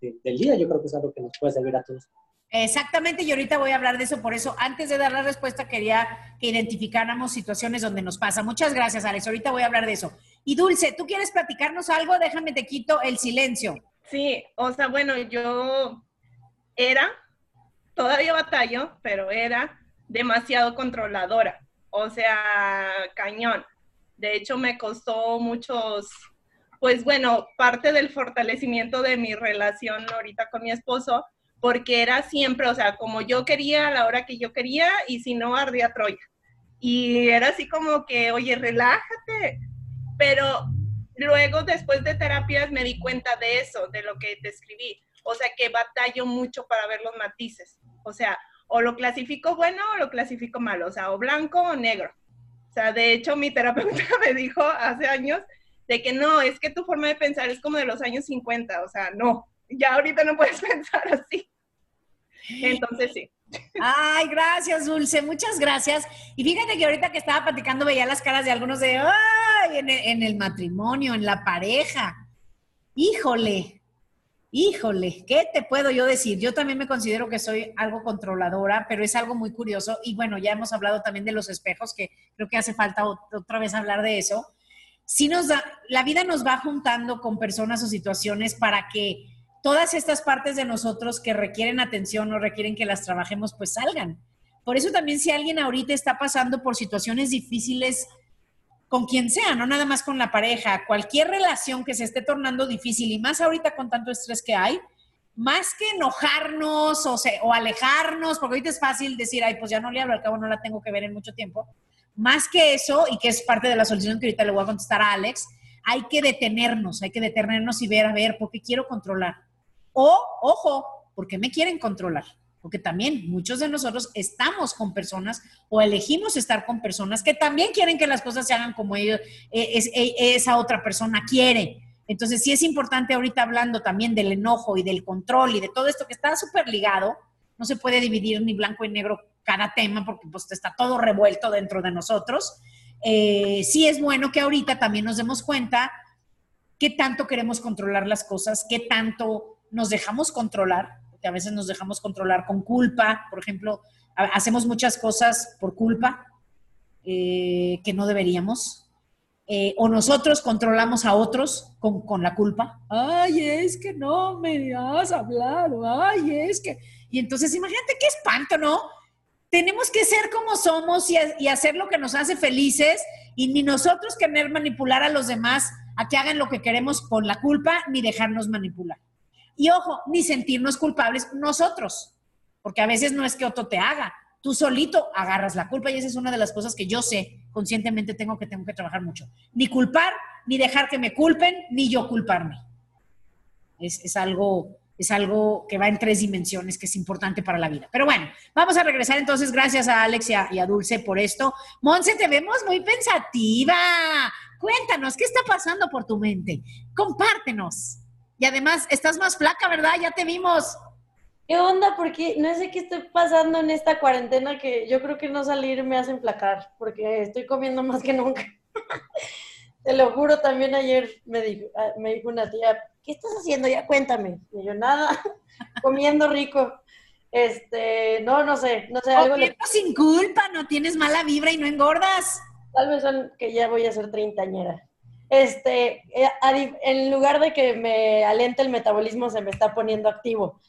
del día, yo creo que es algo que nos puede servir a todos. Exactamente, y ahorita voy a hablar de eso, por eso antes de dar la respuesta quería que identificáramos situaciones donde nos pasa. Muchas gracias, Alex, ahorita voy a hablar de eso. Y Dulce, ¿tú quieres platicarnos algo? Déjame te quito el silencio. Sí, o sea, bueno, yo era, todavía batallo, pero era demasiado controladora, o sea, cañón. De hecho, me costó muchos, pues bueno, parte del fortalecimiento de mi relación ahorita con mi esposo porque era siempre, o sea, como yo quería a la hora que yo quería y si no, ardía Troya. Y era así como que, oye, relájate. Pero luego, después de terapias, me di cuenta de eso, de lo que te escribí. O sea, que batallo mucho para ver los matices. O sea, o lo clasifico bueno o lo clasifico malo. O sea, o blanco o negro. O sea, de hecho, mi terapeuta me dijo hace años de que no, es que tu forma de pensar es como de los años 50. O sea, no, ya ahorita no puedes pensar así. Entonces sí. Ay, gracias, Dulce, muchas gracias. Y fíjate que ahorita que estaba platicando veía las caras de algunos de, ay, en el, matrimonio, en la pareja. Híjole, híjole, ¿qué te puedo yo decir? Yo también me considero que soy algo controladora, pero es algo muy curioso. Y bueno, ya hemos hablado también de los espejos, que creo que hace falta otra vez hablar de eso. sí nos da, la vida nos va juntando con personas o situaciones para que todas estas partes de nosotros que requieren atención o requieren que las trabajemos, pues salgan. Por eso también si alguien ahorita está pasando por situaciones difíciles con quien sea, no nada más con la pareja, cualquier relación que se esté tornando difícil y más ahorita con tanto estrés que hay, más que enojarnos o, o alejarnos, porque ahorita es fácil decir, ay, pues ya no le hablo, al cabo no la tengo que ver en mucho tiempo. Más que eso, y que es parte de la solución que ahorita le voy a contestar a Alex, hay que detenernos, hay que detenernos y ver, a ver, porque quiero controlar. O, ojo, porque me quieren controlar. Porque también muchos de nosotros estamos con personas o elegimos estar con personas que también quieren que las cosas se hagan como ellos, eh, eh, esa otra persona quiere. Entonces, sí es importante ahorita hablando también del enojo y del control y de todo esto que está súper ligado. No se puede dividir ni blanco y negro cada tema porque pues está todo revuelto dentro de nosotros. Eh, sí es bueno que ahorita también nos demos cuenta qué tanto queremos controlar las cosas, qué tanto nos dejamos controlar, porque a veces nos dejamos controlar con culpa, por ejemplo, hacemos muchas cosas por culpa eh, que no deberíamos. Eh, o nosotros controlamos a otros con, con, la culpa. Ay, es que no me has hablado. Ay, es que. Y entonces, imagínate qué espanto, ¿no? Tenemos que ser como somos y, y hacer lo que nos hace felices y ni nosotros querer manipular a los demás a que hagan lo que queremos con la culpa ni dejarnos manipular. Y ojo, ni sentirnos culpables nosotros, porque a veces no es que otro te haga, tú solito agarras la culpa y esa es una de las cosas que yo sé, conscientemente tengo que tengo que trabajar mucho. Ni culpar, ni dejar que me culpen, ni yo culparme. Es, algo es algo que va en tres dimensiones, que es importante para la vida. Pero bueno, vamos a regresar entonces. Gracias a Alex y a, y a, Dulce por esto. Monse, te vemos muy pensativa. Cuéntanos, ¿qué está pasando por tu mente? Compártenos. Y además, estás más flaca, ¿verdad? Ya te vimos. ¿Qué onda? Porque no sé qué estoy pasando en esta cuarentena que yo creo que no salir me hace emplacar, porque estoy comiendo más que nunca. Te lo juro, también ayer me dijo, ah, me dijo una tía, ¿qué estás haciendo? Ya cuéntame. Y yo, nada, comiendo rico. Este, no, no sé, no sé, algo. sin culpa, no tienes mala vibra y no engordas. Tal vez son que ya voy a ser treintañera este, eh, en lugar de que me alente el metabolismo, se me está poniendo activo.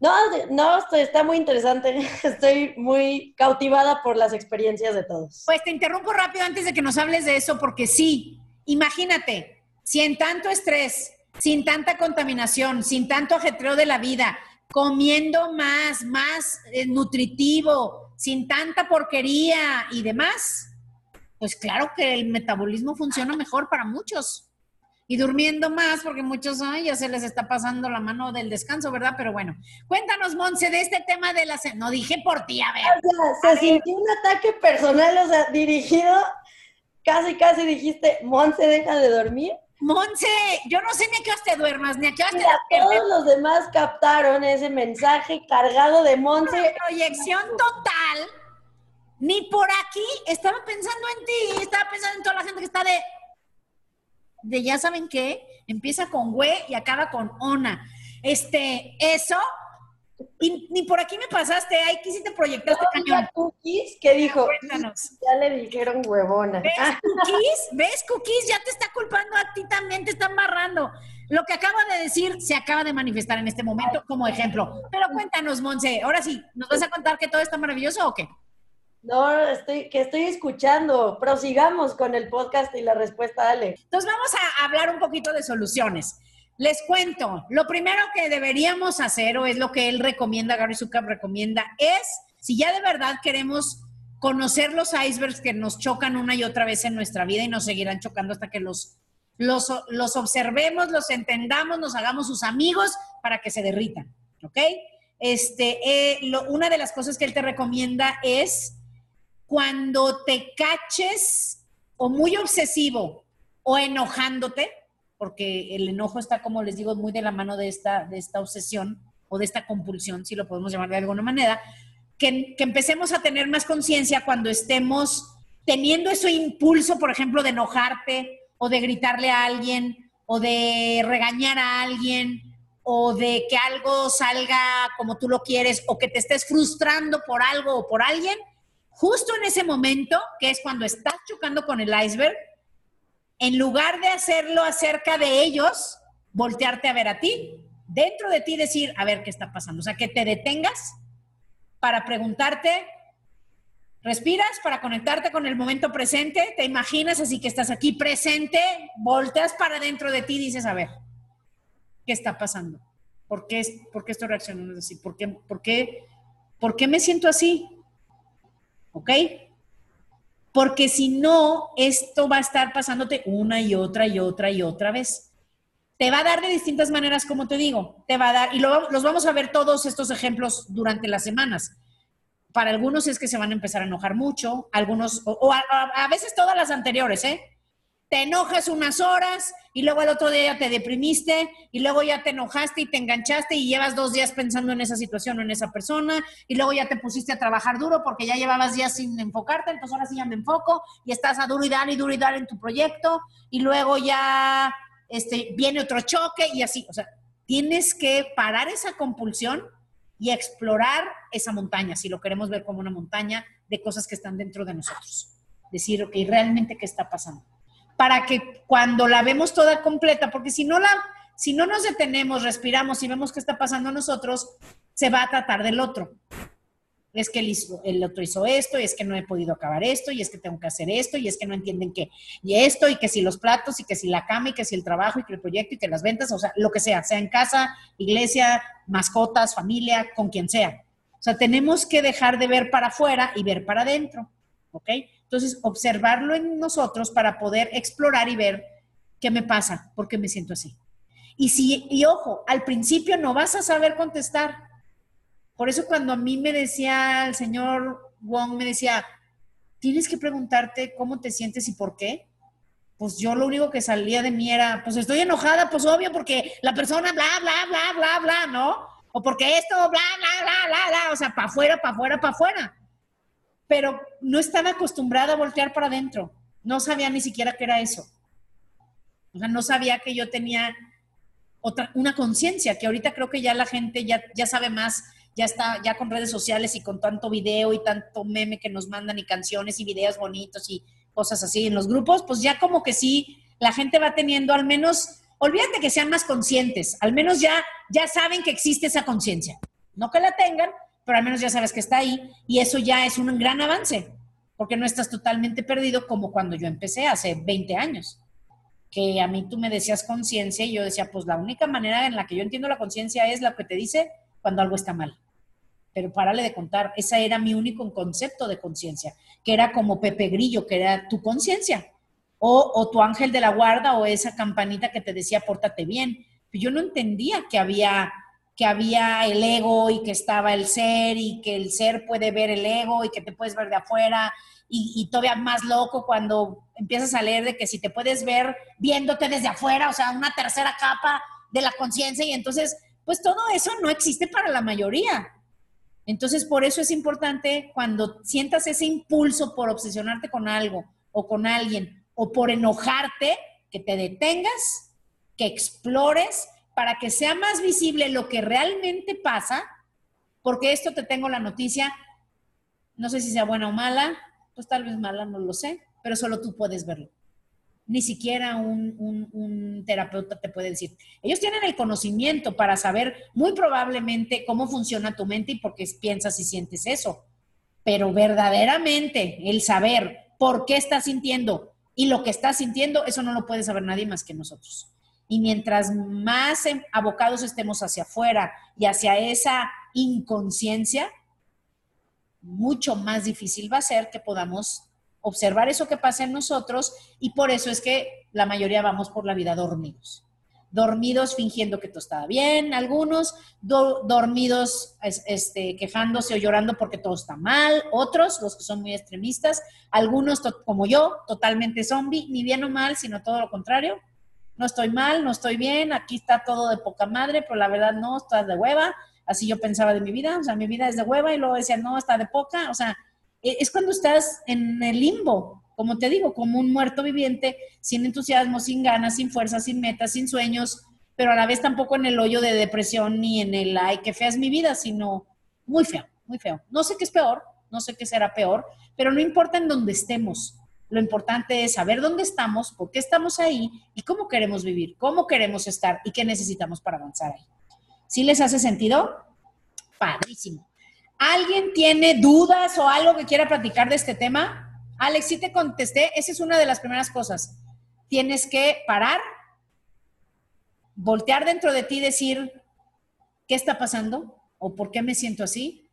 No, no, está muy interesante. Estoy muy cautivada por las experiencias de todos. Pues te interrumpo rápido antes de que nos hables de eso, porque sí, imagínate, si en tanto estrés, sin tanta contaminación, sin tanto ajetreo de la vida, comiendo más, más eh, nutritivo, sin tanta porquería y demás, pues claro que el metabolismo funciona mejor para muchos. Y durmiendo más, porque muchos, ay, ya se les está pasando la mano del descanso, ¿verdad? Pero bueno, cuéntanos, Monse, de este tema de la... No dije por ti, a ver. O sea, se sintió un ataque personal, o sea, dirigido, casi, casi dijiste, Monse, deja de dormir. Monse, yo no sé ni a qué hora te duermas, ni a qué hora te Todos los demás captaron ese mensaje cargado de Monse. proyección total ni por aquí. Estaba pensando en ti, estaba pensando en toda la gente que está de, de ya saben qué, empieza con güey y acaba con ona. Este, eso, y ni por aquí me pasaste, ahí quisiste proyectaste no, cañón. Cookies que dijo, ya le dijeron huevona. ¿Ves cookies? ¿Ves cookies? Ya te está culpando a ti también, te está embarrando. Lo que acaba de decir se acaba de manifestar en este momento como ejemplo. Pero cuéntanos, Monse, ahora sí, ¿nos vas a contar que todo está maravilloso o qué? No, estoy, que estoy escuchando. Prosigamos con el podcast y la respuesta, Ale. Entonces vamos a hablar un poquito de soluciones. Les cuento, lo primero que deberíamos hacer, o es lo que él recomienda, Gary Zucker recomienda, es, si ya de verdad queremos conocer los icebergs que nos chocan una y otra vez en nuestra vida y nos seguirán chocando hasta que los, los, observemos, los entendamos, nos hagamos sus amigos para que se derritan, ¿ok? Este, eh, una de las cosas que él te recomienda es cuando te caches o muy obsesivo o enojándote, porque el enojo está, como les digo, muy de la mano de esta, de esta obsesión o de esta compulsión, si lo podemos llamar de alguna manera, que, que empecemos a tener más conciencia cuando estemos teniendo ese impulso, por ejemplo, de enojarte o de gritarle a alguien o de regañar a alguien o de que algo salga como tú lo quieres o que te estés frustrando por algo o por alguien, justo en ese momento, que es cuando estás chocando con el iceberg, en lugar de hacerlo acerca de ellos, voltearte a ver a ti, dentro de ti decir, a ver qué está pasando. O sea, que te detengas para preguntarte, respiras para conectarte con el momento presente, te imaginas así que estás aquí presente, volteas para dentro de ti y dices, a ver, ¿qué está pasando? ¿Por qué, por qué estoy reaccionando así? ¿Por qué, por, qué, ¿Por qué me siento así? ¿Ok? Porque si no, esto va a estar pasándote una y otra y otra y otra vez. Te va a dar de distintas maneras, como te digo. Te va a dar, y los vamos a ver todos estos ejemplos durante las semanas. Para algunos es que se van a empezar a enojar mucho, algunos, o, a veces todas las anteriores, ¿eh? Te enojas unas horas y luego el otro día ya te deprimiste y luego ya te enojaste y te enganchaste y llevas dos días pensando en esa situación o en esa persona y luego ya te pusiste a trabajar duro porque ya llevabas días sin enfocarte, entonces ahora sí ya me enfoco y estás a duro y dar y duro y dar en tu proyecto y luego ya este, viene otro choque y así, o sea, tienes que parar esa compulsión y explorar esa montaña, si lo queremos ver como una montaña de cosas que están dentro de nosotros. Decir, ok, realmente qué está pasando para que cuando la vemos toda completa, porque si no la, si no nos detenemos, respiramos y vemos qué está pasando a nosotros, se va a tratar del otro. Es que el, otro hizo esto, y es que no he podido acabar esto, y es que tengo que hacer esto, y es que no entienden que, y esto, y que si los platos, y que si la cama, y que si el trabajo, y que el proyecto, y que las ventas, o sea, lo que sea, sea en casa, iglesia, mascotas, familia, con quien sea. O sea, tenemos que dejar de ver para afuera y ver para adentro, ¿ok? Entonces, observarlo en nosotros para poder explorar y ver qué me pasa, por qué me siento así. Y si, y ojo, al principio no vas a saber contestar. Por eso cuando a mí me decía el señor Wong, me decía, tienes que preguntarte cómo te sientes y por qué. Pues yo lo único que salía de mí era, pues estoy enojada, pues obvio, porque la persona bla, bla, bla, bla, bla, ¿no? O porque esto, bla, bla, bla, bla, bla, o sea, para afuera, para afuera, para afuera pero no estaba acostumbrada a voltear para adentro. No sabía ni siquiera qué era eso. O sea, no sabía que yo tenía otra, una conciencia, que ahorita creo que ya la gente ya, ya sabe más, ya está, ya con redes sociales y con tanto video y tanto meme que nos mandan y canciones y videos bonitos y cosas así en los grupos, pues ya como que sí, la gente va teniendo al menos, olvídate que sean más conscientes, al menos ya, ya saben que existe esa conciencia. No que la tengan, pero al menos ya sabes que está ahí y eso ya es un gran avance, porque no estás totalmente perdido como cuando yo empecé hace 20 años, que a mí tú me decías conciencia y yo decía, pues la única manera en la que yo entiendo la conciencia es lo que te dice cuando algo está mal. Pero párale de contar, ese era mi único concepto de conciencia, que era como Pepe Grillo, que era tu conciencia, o, o tu ángel de la guarda, o esa campanita que te decía, pórtate bien. Yo no entendía que había que había el ego y que estaba el ser y que el ser puede ver el ego y que te puedes ver de afuera y, todavía más loco cuando empiezas a leer de que si te puedes ver viéndote desde afuera, o sea, una tercera capa de la conciencia y entonces, pues todo eso no existe para la mayoría. Entonces, por eso es importante cuando sientas ese impulso por obsesionarte con algo o con alguien o por enojarte, que te detengas, que explores para que sea más visible lo que realmente pasa, porque esto te tengo la noticia, no sé si sea buena o mala, pues tal vez mala, no lo sé, pero solo tú puedes verlo. Ni siquiera un, un, terapeuta te puede decir. Ellos tienen el conocimiento para saber muy probablemente cómo funciona tu mente y por qué piensas y sientes eso. Pero verdaderamente el saber por qué estás sintiendo y lo que estás sintiendo, eso no lo puede saber nadie más que nosotros. Y mientras más abocados estemos hacia afuera y hacia esa inconsciencia, mucho más difícil va a ser que podamos observar eso que pasa en nosotros y por eso es que la mayoría vamos por la vida dormidos. Dormidos fingiendo que todo estaba bien, algunos dormidos este, quejándose o llorando porque todo está mal, otros, los que son muy extremistas, algunos como yo, totalmente zombie, ni bien o mal, sino todo lo contrario, no estoy mal, no estoy bien, aquí está todo de poca madre, pero la verdad no, está de hueva. Así yo pensaba de mi vida, o sea, mi vida es de hueva y luego decía, no, está de poca. O sea, e, es cuando estás en el limbo, como te digo, como un muerto viviente, sin entusiasmo, sin ganas, sin fuerza, sin metas, sin sueños, pero a la vez tampoco en el hoyo de depresión ni en el, ay, qué fea es mi vida, sino muy feo, muy feo. No sé qué es peor, no sé qué será peor, pero no importa en dónde estemos, Lo importante es saber dónde estamos, por qué estamos ahí y cómo queremos vivir, cómo queremos estar y qué necesitamos para avanzar ahí. ¿Sí les hace sentido? Padrísimo. ¿Alguien tiene dudas o algo que quiera platicar de este tema? Alex, sí te contesté. Esa es una de las primeras cosas. Tienes que parar, voltear dentro de ti y decir, ¿qué está pasando? ¿O por qué me siento así?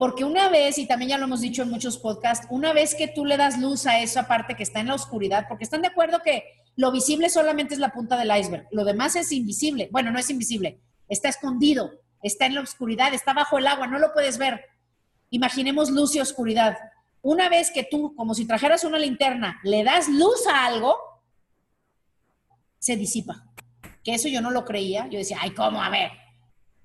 Porque una vez, y también ya lo hemos dicho en muchos podcasts, una vez que tú le das luz a esa parte que está en la oscuridad, porque están de acuerdo que lo visible solamente es la punta del iceberg, lo demás es invisible. Bueno, no es invisible, está escondido, está en la oscuridad, está bajo el agua, no lo puedes ver. Imaginemos luz y oscuridad. Una vez que tú, como si trajeras una linterna, le das luz a algo, se disipa. Que eso yo no lo creía. Yo decía, ay, ¿cómo? A ver.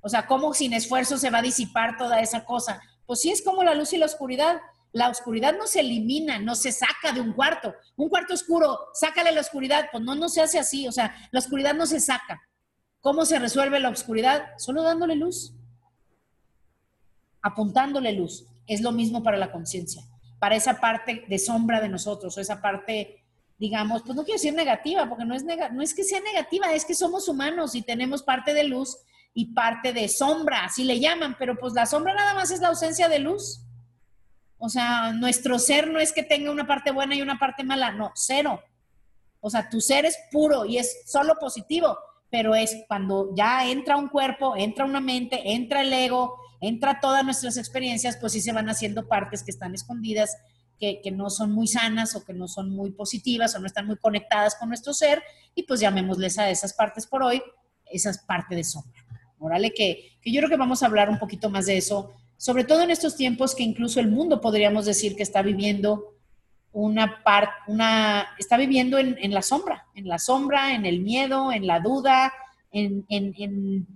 O sea, ¿cómo sin esfuerzo se va a disipar toda esa cosa? Pues sí, es como la luz y la oscuridad. La oscuridad no se elimina, no se saca de un cuarto. Un cuarto oscuro, sácale la oscuridad. Pues no, no se hace así. O sea, la oscuridad no se saca. ¿Cómo se resuelve la oscuridad? Solo dándole luz. Apuntándole luz. Es lo mismo para la conciencia. Para esa parte de sombra de nosotros, o esa parte, digamos, pues no quiero decir negativa, porque no es, no es que sea negativa, es que somos humanos y tenemos parte de luz y parte de sombra, así le llaman, pero pues la sombra nada más es la ausencia de luz. O sea, nuestro ser no es que tenga una parte buena y una parte mala, no, cero. O sea, tu ser es puro y es solo positivo, pero es cuando ya entra un cuerpo, entra una mente, entra el ego, entra todas nuestras experiencias, pues sí se van haciendo partes que están escondidas, que, que, no son muy sanas o que no son muy positivas o no están muy conectadas con nuestro ser, y pues llamémosles a esas partes por hoy, esas partes de sombra. Órale, que, que yo creo que vamos a hablar un poquito más de eso, sobre todo en estos tiempos que incluso el mundo podríamos decir que está viviendo una parte, una, está viviendo en, la sombra, en la sombra, en el miedo, en la duda, en,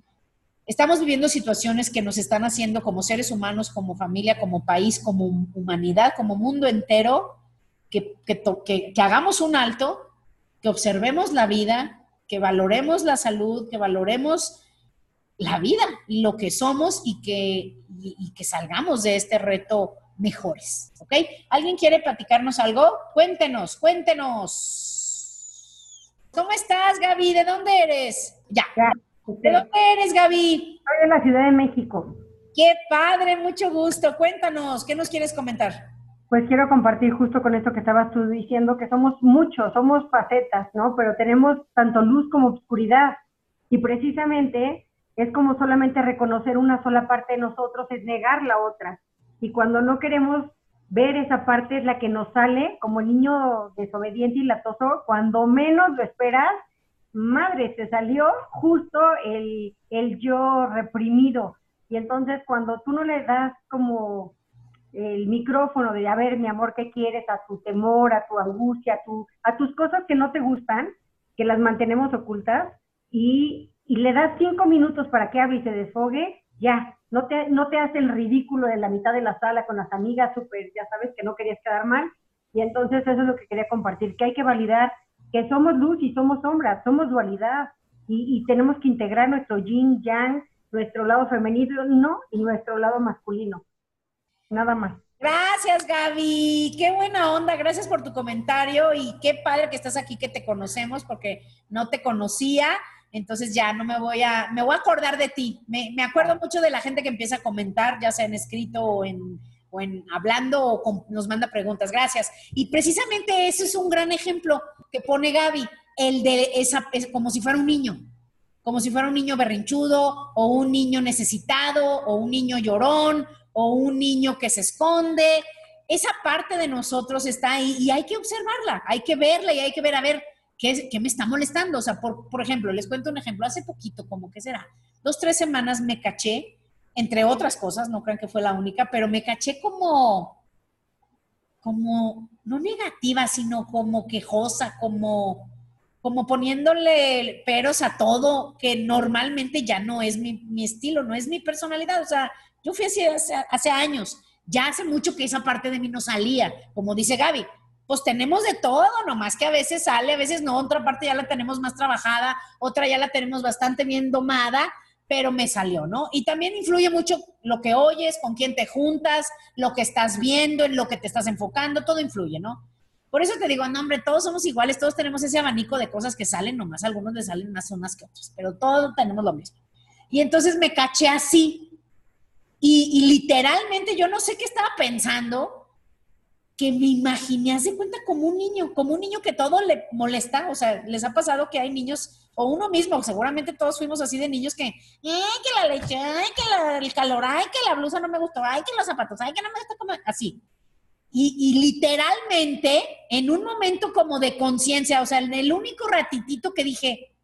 estamos viviendo situaciones que nos están haciendo como seres humanos, como familia, como país, como humanidad, como mundo entero, que, que, que hagamos un alto, que observemos la vida, que valoremos la salud, que valoremos la vida y lo que somos y que, y, que salgamos de este reto mejores. ¿Ok? ¿Alguien quiere platicarnos algo? Cuéntenos, cuéntenos. ¿Cómo estás, Gaby? ¿De dónde eres? Ya. ¿De dónde eres, Gaby? Soy de la Ciudad de México. Qué padre, mucho gusto. Cuéntanos, ¿qué nos quieres comentar? Pues quiero compartir justo con esto que estabas tú diciendo, que somos muchos, somos facetas, ¿no? Pero tenemos tanto luz como oscuridad. Y precisamente es como solamente reconocer una sola parte de nosotros, es negar la otra. Y cuando no queremos ver esa parte es la que nos sale como niño desobediente y latoso, cuando menos lo esperas, madre, te salió justo el, el yo reprimido. Y entonces cuando tú no le das como el micrófono de, a ver, mi amor, ¿qué quieres? A tu temor, a tu angustia, a, a tus cosas que no te gustan, que las mantenemos ocultas, y y le das cinco minutos para que hable y se desfogue, ya, no te, no te hace el ridículo de la mitad de la sala con las amigas, súper, ya sabes que no querías quedar mal. Y entonces eso es lo que quería compartir, que hay que validar que somos luz y somos sombra, somos dualidad y, y tenemos que integrar nuestro yin, yang, nuestro lado femenino no, y nuestro lado masculino. Nada más. Gracias, Gaby. Qué buena onda. Gracias por tu comentario y qué padre que estás aquí, que te conocemos porque no te conocía entonces ya no me voy a, me voy a acordar de ti. Me, me acuerdo mucho de la gente que empieza a comentar, ya sea en escrito o en, o en hablando o nos manda preguntas. Gracias. Y precisamente ese es un gran ejemplo que pone Gaby, el de esa, es como si fuera un niño, como si fuera un niño berrinchudo o un niño necesitado o un niño llorón o un niño que se esconde. Esa parte de nosotros está ahí y hay que observarla, hay que verla y hay que ver, a ver, ¿qué, me está molestando? O sea, por, por ejemplo, les cuento un ejemplo. Hace poquito, como que será, dos, tres semanas me caché, entre otras cosas, no crean que fue la única, pero me caché como, como, no negativa, sino como quejosa, como, como poniéndole peros a todo, que normalmente ya no es mi, mi estilo, no es mi personalidad. O sea, yo fui así hace, hace años, ya hace mucho que esa parte de mí no salía, como dice Gaby, pues tenemos de todo, nomás que a veces sale, a veces no, otra parte ya la tenemos más trabajada, otra ya la tenemos bastante bien domada, pero me salió, ¿no? Y también influye mucho lo que oyes, con quién te juntas, lo que estás viendo, en lo que te estás enfocando, todo influye, ¿no? Por eso te digo, no, hombre, todos somos iguales, todos tenemos ese abanico de cosas que salen, nomás algunos les salen más unas que otras, pero todos tenemos lo mismo. Y entonces me caché así. Y, literalmente yo no sé qué estaba pensando, que me imaginé, hace cuenta como un niño, como un niño que todo le molesta. O sea, les ha pasado que hay niños, o uno mismo, seguramente todos fuimos así de niños que, ay, que la leche, ay, que el calor, ay, que la blusa no me gustó, ay, que los zapatos, ay, que no me gusta como así. Y, literalmente, en un momento como de conciencia, o sea, en el único ratitito que dije,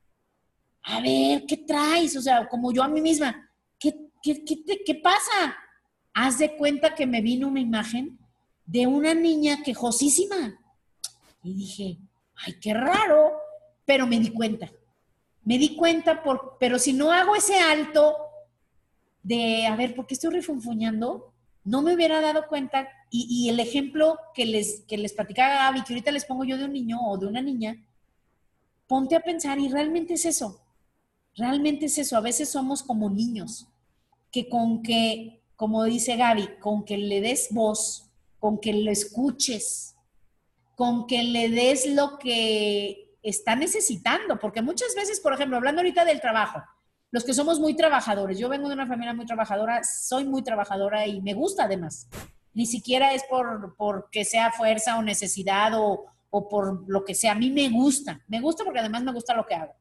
a ver, ¿qué traes? O sea, como yo a mí misma, ¿qué, qué, qué, qué pasa? Haz de cuenta que me vino una imagen de una niña quejosísima. Y dije, ay, qué raro, pero me di cuenta. Me di cuenta, por, pero si no hago ese alto de, a ver, ¿por qué estoy refunfuñando? No me hubiera dado cuenta y, el ejemplo que les, que les platicaba Gaby, que ahorita les pongo yo de un niño o de una niña, ponte a pensar y realmente es eso. Realmente es eso. A veces somos como niños, que con que, como dice Gaby, con que le des voz, con que lo escuches, con que le des lo que está necesitando. Porque muchas veces, por ejemplo, hablando ahorita del trabajo, los que somos muy trabajadores, yo vengo de una familia muy trabajadora, soy muy trabajadora y me gusta además ni siquiera es por porque sea fuerza o necesidad o, por lo que sea. A mí me gusta, me gusta porque además me gusta lo que hago.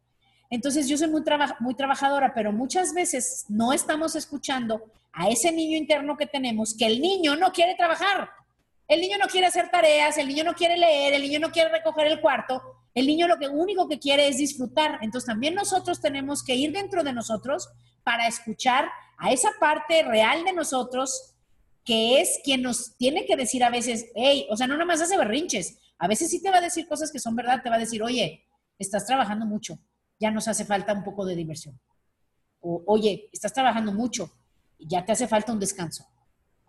Entonces yo soy muy, muy trabajadora, pero muchas veces no estamos escuchando a ese niño interno que tenemos, que el niño no quiere trabajar. El niño no quiere hacer tareas, el niño no quiere leer, el niño no quiere recoger el cuarto, el niño lo que único que quiere es disfrutar. Entonces también nosotros tenemos que ir dentro de nosotros para escuchar a esa parte real de nosotros que es quien nos tiene que decir a veces, hey, o sea, no nomás hace berrinches, a veces sí te va a decir cosas que son verdad, te va a decir, oye, estás trabajando mucho, ya nos hace falta un poco de diversión. O, oye, estás trabajando mucho, ya te hace falta un descanso.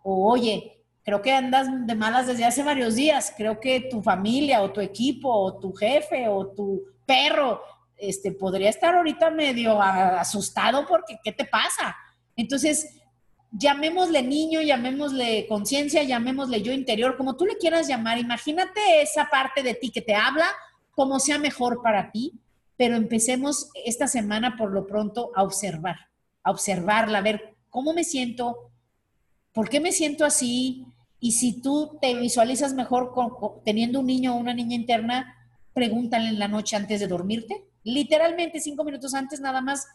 O, oye, creo que andas de malas desde hace varios días, creo que tu familia o tu equipo o tu jefe o tu perro, este, podría estar ahorita medio asustado porque, ¿qué te pasa? Entonces, llamémosle niño, llamémosle conciencia, llamémosle yo interior, como tú le quieras llamar, imagínate esa parte de ti que te habla, como sea mejor para ti, pero empecemos esta semana por lo pronto a observar, a observarla, a ver cómo me siento, por qué me siento así, y si tú te visualizas mejor teniendo un niño o una niña interna, pregúntale en la noche antes de dormirte, literalmente cinco minutos antes nada más,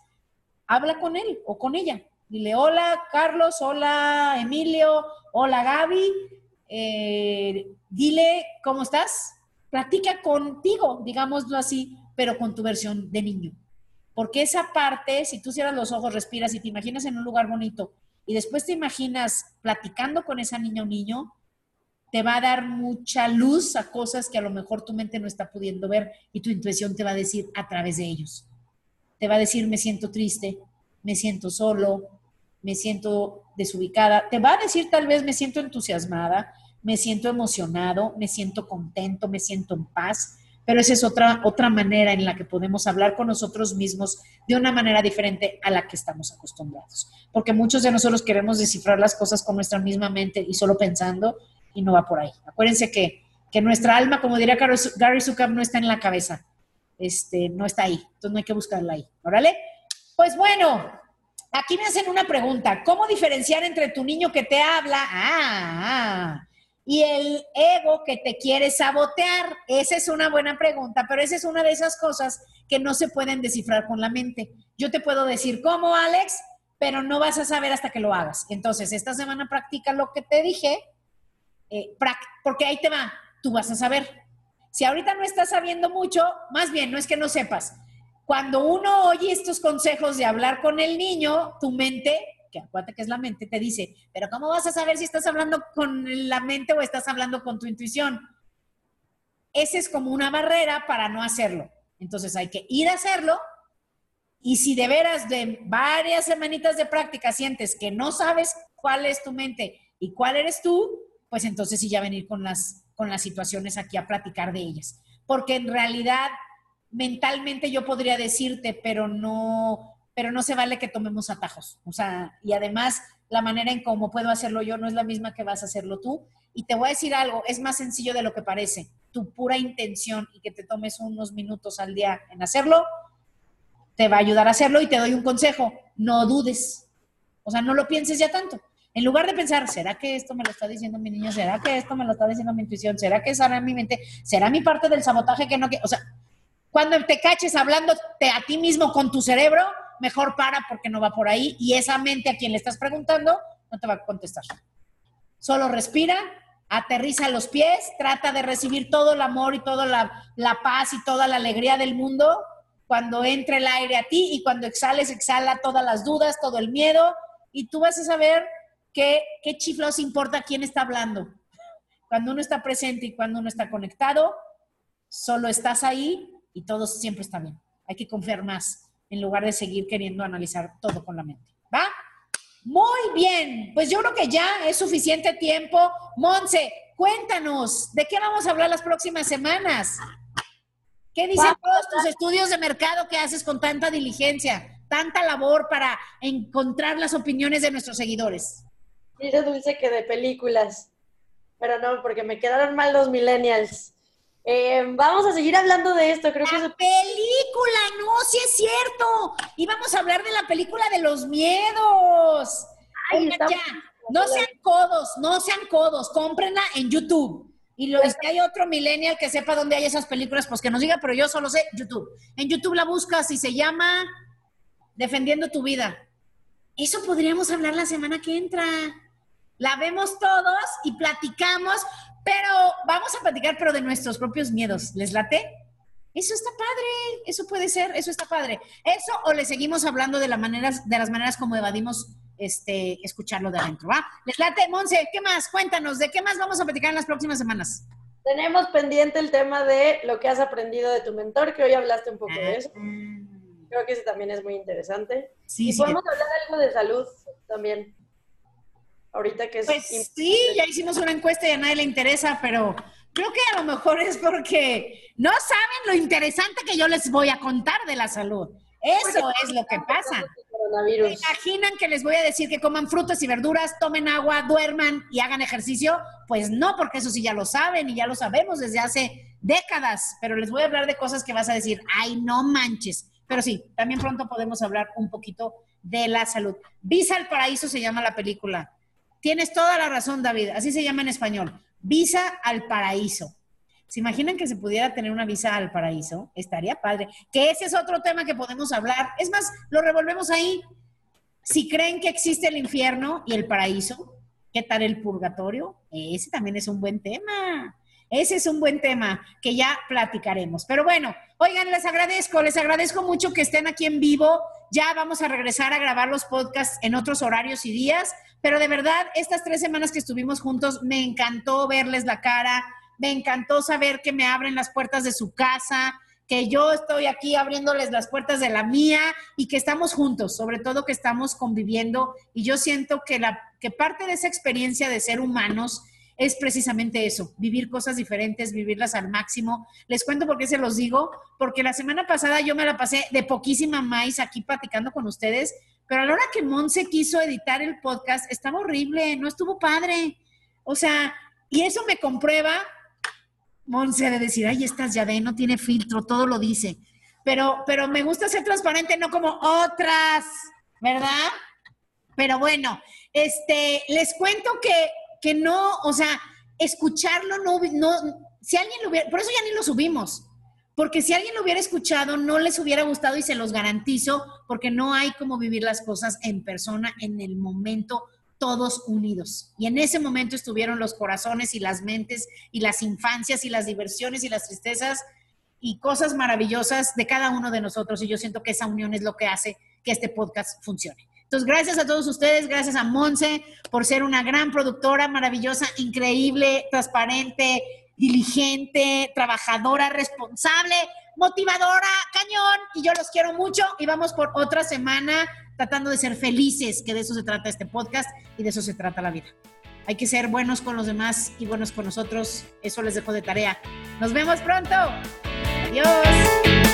habla con él o con ella Dile, hola Carlos, hola Emilio, hola Gaby. Eh, dile, ¿cómo estás? Platica contigo, digámoslo así, pero con tu versión de niño. Porque esa parte, si tú cierras los ojos, respiras y te imaginas en un lugar bonito y después te imaginas platicando con esa niña o niño, te va a dar mucha luz a cosas que a lo mejor tu mente no está pudiendo ver y tu intuición te va a decir a través de ellos. Te va a decir, me siento triste, me siento solo, me siento desubicada. Te va a decir tal vez me siento entusiasmada, me siento emocionado, me siento contento, me siento en paz, pero esa es otra, otra manera en la que podemos hablar con nosotros mismos de una manera diferente a la que estamos acostumbrados. Porque muchos de nosotros queremos descifrar las cosas con nuestra misma mente y solo pensando y no va por ahí. Acuérdense que, que nuestra alma, como diría Gary Zucker, no está en la cabeza, este, no está ahí, entonces no hay que buscarla ahí. ¿Órale? Pues bueno, Aquí me hacen una pregunta. ¿Cómo diferenciar entre tu niño que te habla ah, ah, y el ego que te quiere sabotear? Esa es una buena pregunta, pero esa es una de esas cosas que no se pueden descifrar con la mente. Yo te puedo decir cómo, Alex, pero no vas a saber hasta que lo hagas. Entonces, esta semana practica lo que te dije, eh, porque ahí te va, tú vas a saber. Si ahorita no estás sabiendo mucho, más bien, no es que no sepas, cuando uno oye estos consejos de hablar con el niño, tu mente, que acuérdate que es la mente, te dice, pero ¿cómo vas a saber si estás hablando con la mente o estás hablando con tu intuición? Ese es como una barrera para no hacerlo. Entonces hay que ir a hacerlo y si de veras de varias semanitas de práctica sientes que no sabes cuál es tu mente y cuál eres tú, pues entonces sí ya venir con las, con las situaciones aquí a platicar de ellas. Porque en realidad mentalmente yo podría decirte, pero no, pero no se vale que tomemos atajos. O sea, y además la manera en cómo puedo hacerlo yo no es la misma que vas a hacerlo tú. Y te voy a decir algo, es más sencillo de lo que parece. tu pura intención y que te tomes unos minutos al día en hacerlo, te va a ayudar a hacerlo y te doy un consejo, no dudes. O sea, no lo pienses ya tanto. En lugar de pensar, ¿será que esto me lo está diciendo mi niño? ¿Será que esto me lo está diciendo mi intuición? ¿Será que será mi mente? ¿Será mi parte del sabotaje que no quiero? O sea, cuando te caches hablándote a ti mismo con tu cerebro, mejor para porque no va por ahí y esa mente a quien le estás preguntando no te va a contestar. Solo respira, aterriza los pies, trata de recibir todo el amor y toda la, la paz y toda la alegría del mundo cuando entre el aire a ti y cuando exhales, exhala todas las dudas, todo el miedo y tú vas a saber que, qué chiflados importa quién está hablando. Cuando uno está presente y cuando uno está conectado, solo estás ahí y todo siempre está bien. Hay que confiar más en lugar de seguir queriendo analizar todo con la mente. ¿Va? Muy bien, pues yo creo que ya es suficiente tiempo. Monse, cuéntanos, ¿de qué vamos a hablar las próximas semanas? ¿Qué dicen todos tus estudios de mercado que haces con tanta diligencia, tanta labor para encontrar las opiniones de nuestros seguidores? Dice Dulce que de películas, pero no, porque me quedaron mal los millennials. Eh, vamos a seguir hablando de esto, creo la que película, no, sí es cierto. Y vamos a hablar de la película de los miedos. Ay, Oigan, ya, no sean codos, no sean codos, cómprenla en YouTube. Y lo, si hay otro millennial que sepa dónde hay esas películas, pues que nos diga, pero yo solo sé YouTube. En YouTube la buscas y se llama Defendiendo tu vida. Eso podríamos hablar la semana que entra. La vemos todos y platicamos, pero vamos a platicar, pero de nuestros propios miedos. ¿Les late? Eso está padre, eso puede ser, eso está padre. Eso o le seguimos hablando de, la maneras, de las maneras como evadimos este, escucharlo de adentro, ¿va? Les late, Monse, ¿qué más? Cuéntanos, ¿de qué más vamos a platicar en las próximas semanas? tenemos pendiente el tema de lo que has aprendido de tu mentor, que hoy hablaste un poco de eso. Creo que ese también es muy interesante. Sí, y sí. podemos hablar algo de salud también. Ahorita que es... Pues sí, ya hicimos una encuesta y a nadie le interesa, pero creo que a lo mejor es porque no saben lo interesante que yo les voy a contar de la salud. Eso es lo que pasa. ¿Se Coronavirus. imaginan que les voy a decir que coman frutas y verduras, tomen agua, duerman y hagan ejercicio? Pues no, porque eso sí ya lo saben y ya lo sabemos desde hace décadas, pero les voy a hablar de cosas que vas a decir, ay, no manches. Pero sí, también pronto podemos hablar un poquito de la salud. Visa al Paraíso se llama la película. Tienes toda la razón, David, así se llama en español. Visa al Paraíso. ¿Se imaginan que se pudiera tener una visa al paraíso? Estaría padre. Que ese es otro tema que podemos hablar. Es más, lo revolvemos ahí. Si creen que existe el infierno y el paraíso, ¿qué tal el purgatorio? Ese también es un buen tema. Ese es un buen tema que ya platicaremos. Pero bueno, oigan, les agradezco, les agradezco mucho que estén aquí en vivo. Ya vamos a regresar a grabar los podcasts en otros horarios y días. Pero de verdad, estas tres semanas que estuvimos juntos, me encantó verles la cara, me encantó saber que me abren las puertas de su casa, que yo estoy aquí abriéndoles las puertas de la mía y que estamos juntos, sobre todo que estamos conviviendo. Y yo siento que, la, que parte de esa experiencia de ser humanos es precisamente eso, vivir cosas diferentes, vivirlas al máximo. Les cuento por qué se los digo, porque la semana pasada yo me la pasé de poquísima maíz aquí platicando con ustedes, pero a la hora que Monse quiso editar el podcast, estaba horrible, no estuvo padre. O sea, y eso me comprueba Monse de decir, ay, estás ya ve, no tiene filtro, todo lo dice. Pero, pero me gusta ser transparente, no como otras, ¿verdad? Pero bueno, este, les cuento que, que no, o sea, escucharlo no, no, si alguien lo hubiera, por eso ya ni lo subimos, porque si alguien lo hubiera escuchado, no les hubiera gustado y se los garantizo, porque no hay como vivir las cosas en persona, en el momento todos unidos. Y en ese momento estuvieron los corazones y las mentes y las infancias y las diversiones y las tristezas y cosas maravillosas de cada uno de nosotros. Y yo siento que esa unión es lo que hace que este podcast funcione. Entonces, gracias a todos ustedes, gracias a Monse por ser una gran productora, maravillosa, increíble, transparente, diligente, trabajadora, responsable, motivadora, cañón. Y yo los quiero mucho y vamos por otra semana tratando de ser felices, que de eso se trata este podcast y de eso se trata la vida. Hay que ser buenos con los demás y buenos con nosotros. Eso les dejo de tarea. Nos vemos pronto. Adiós.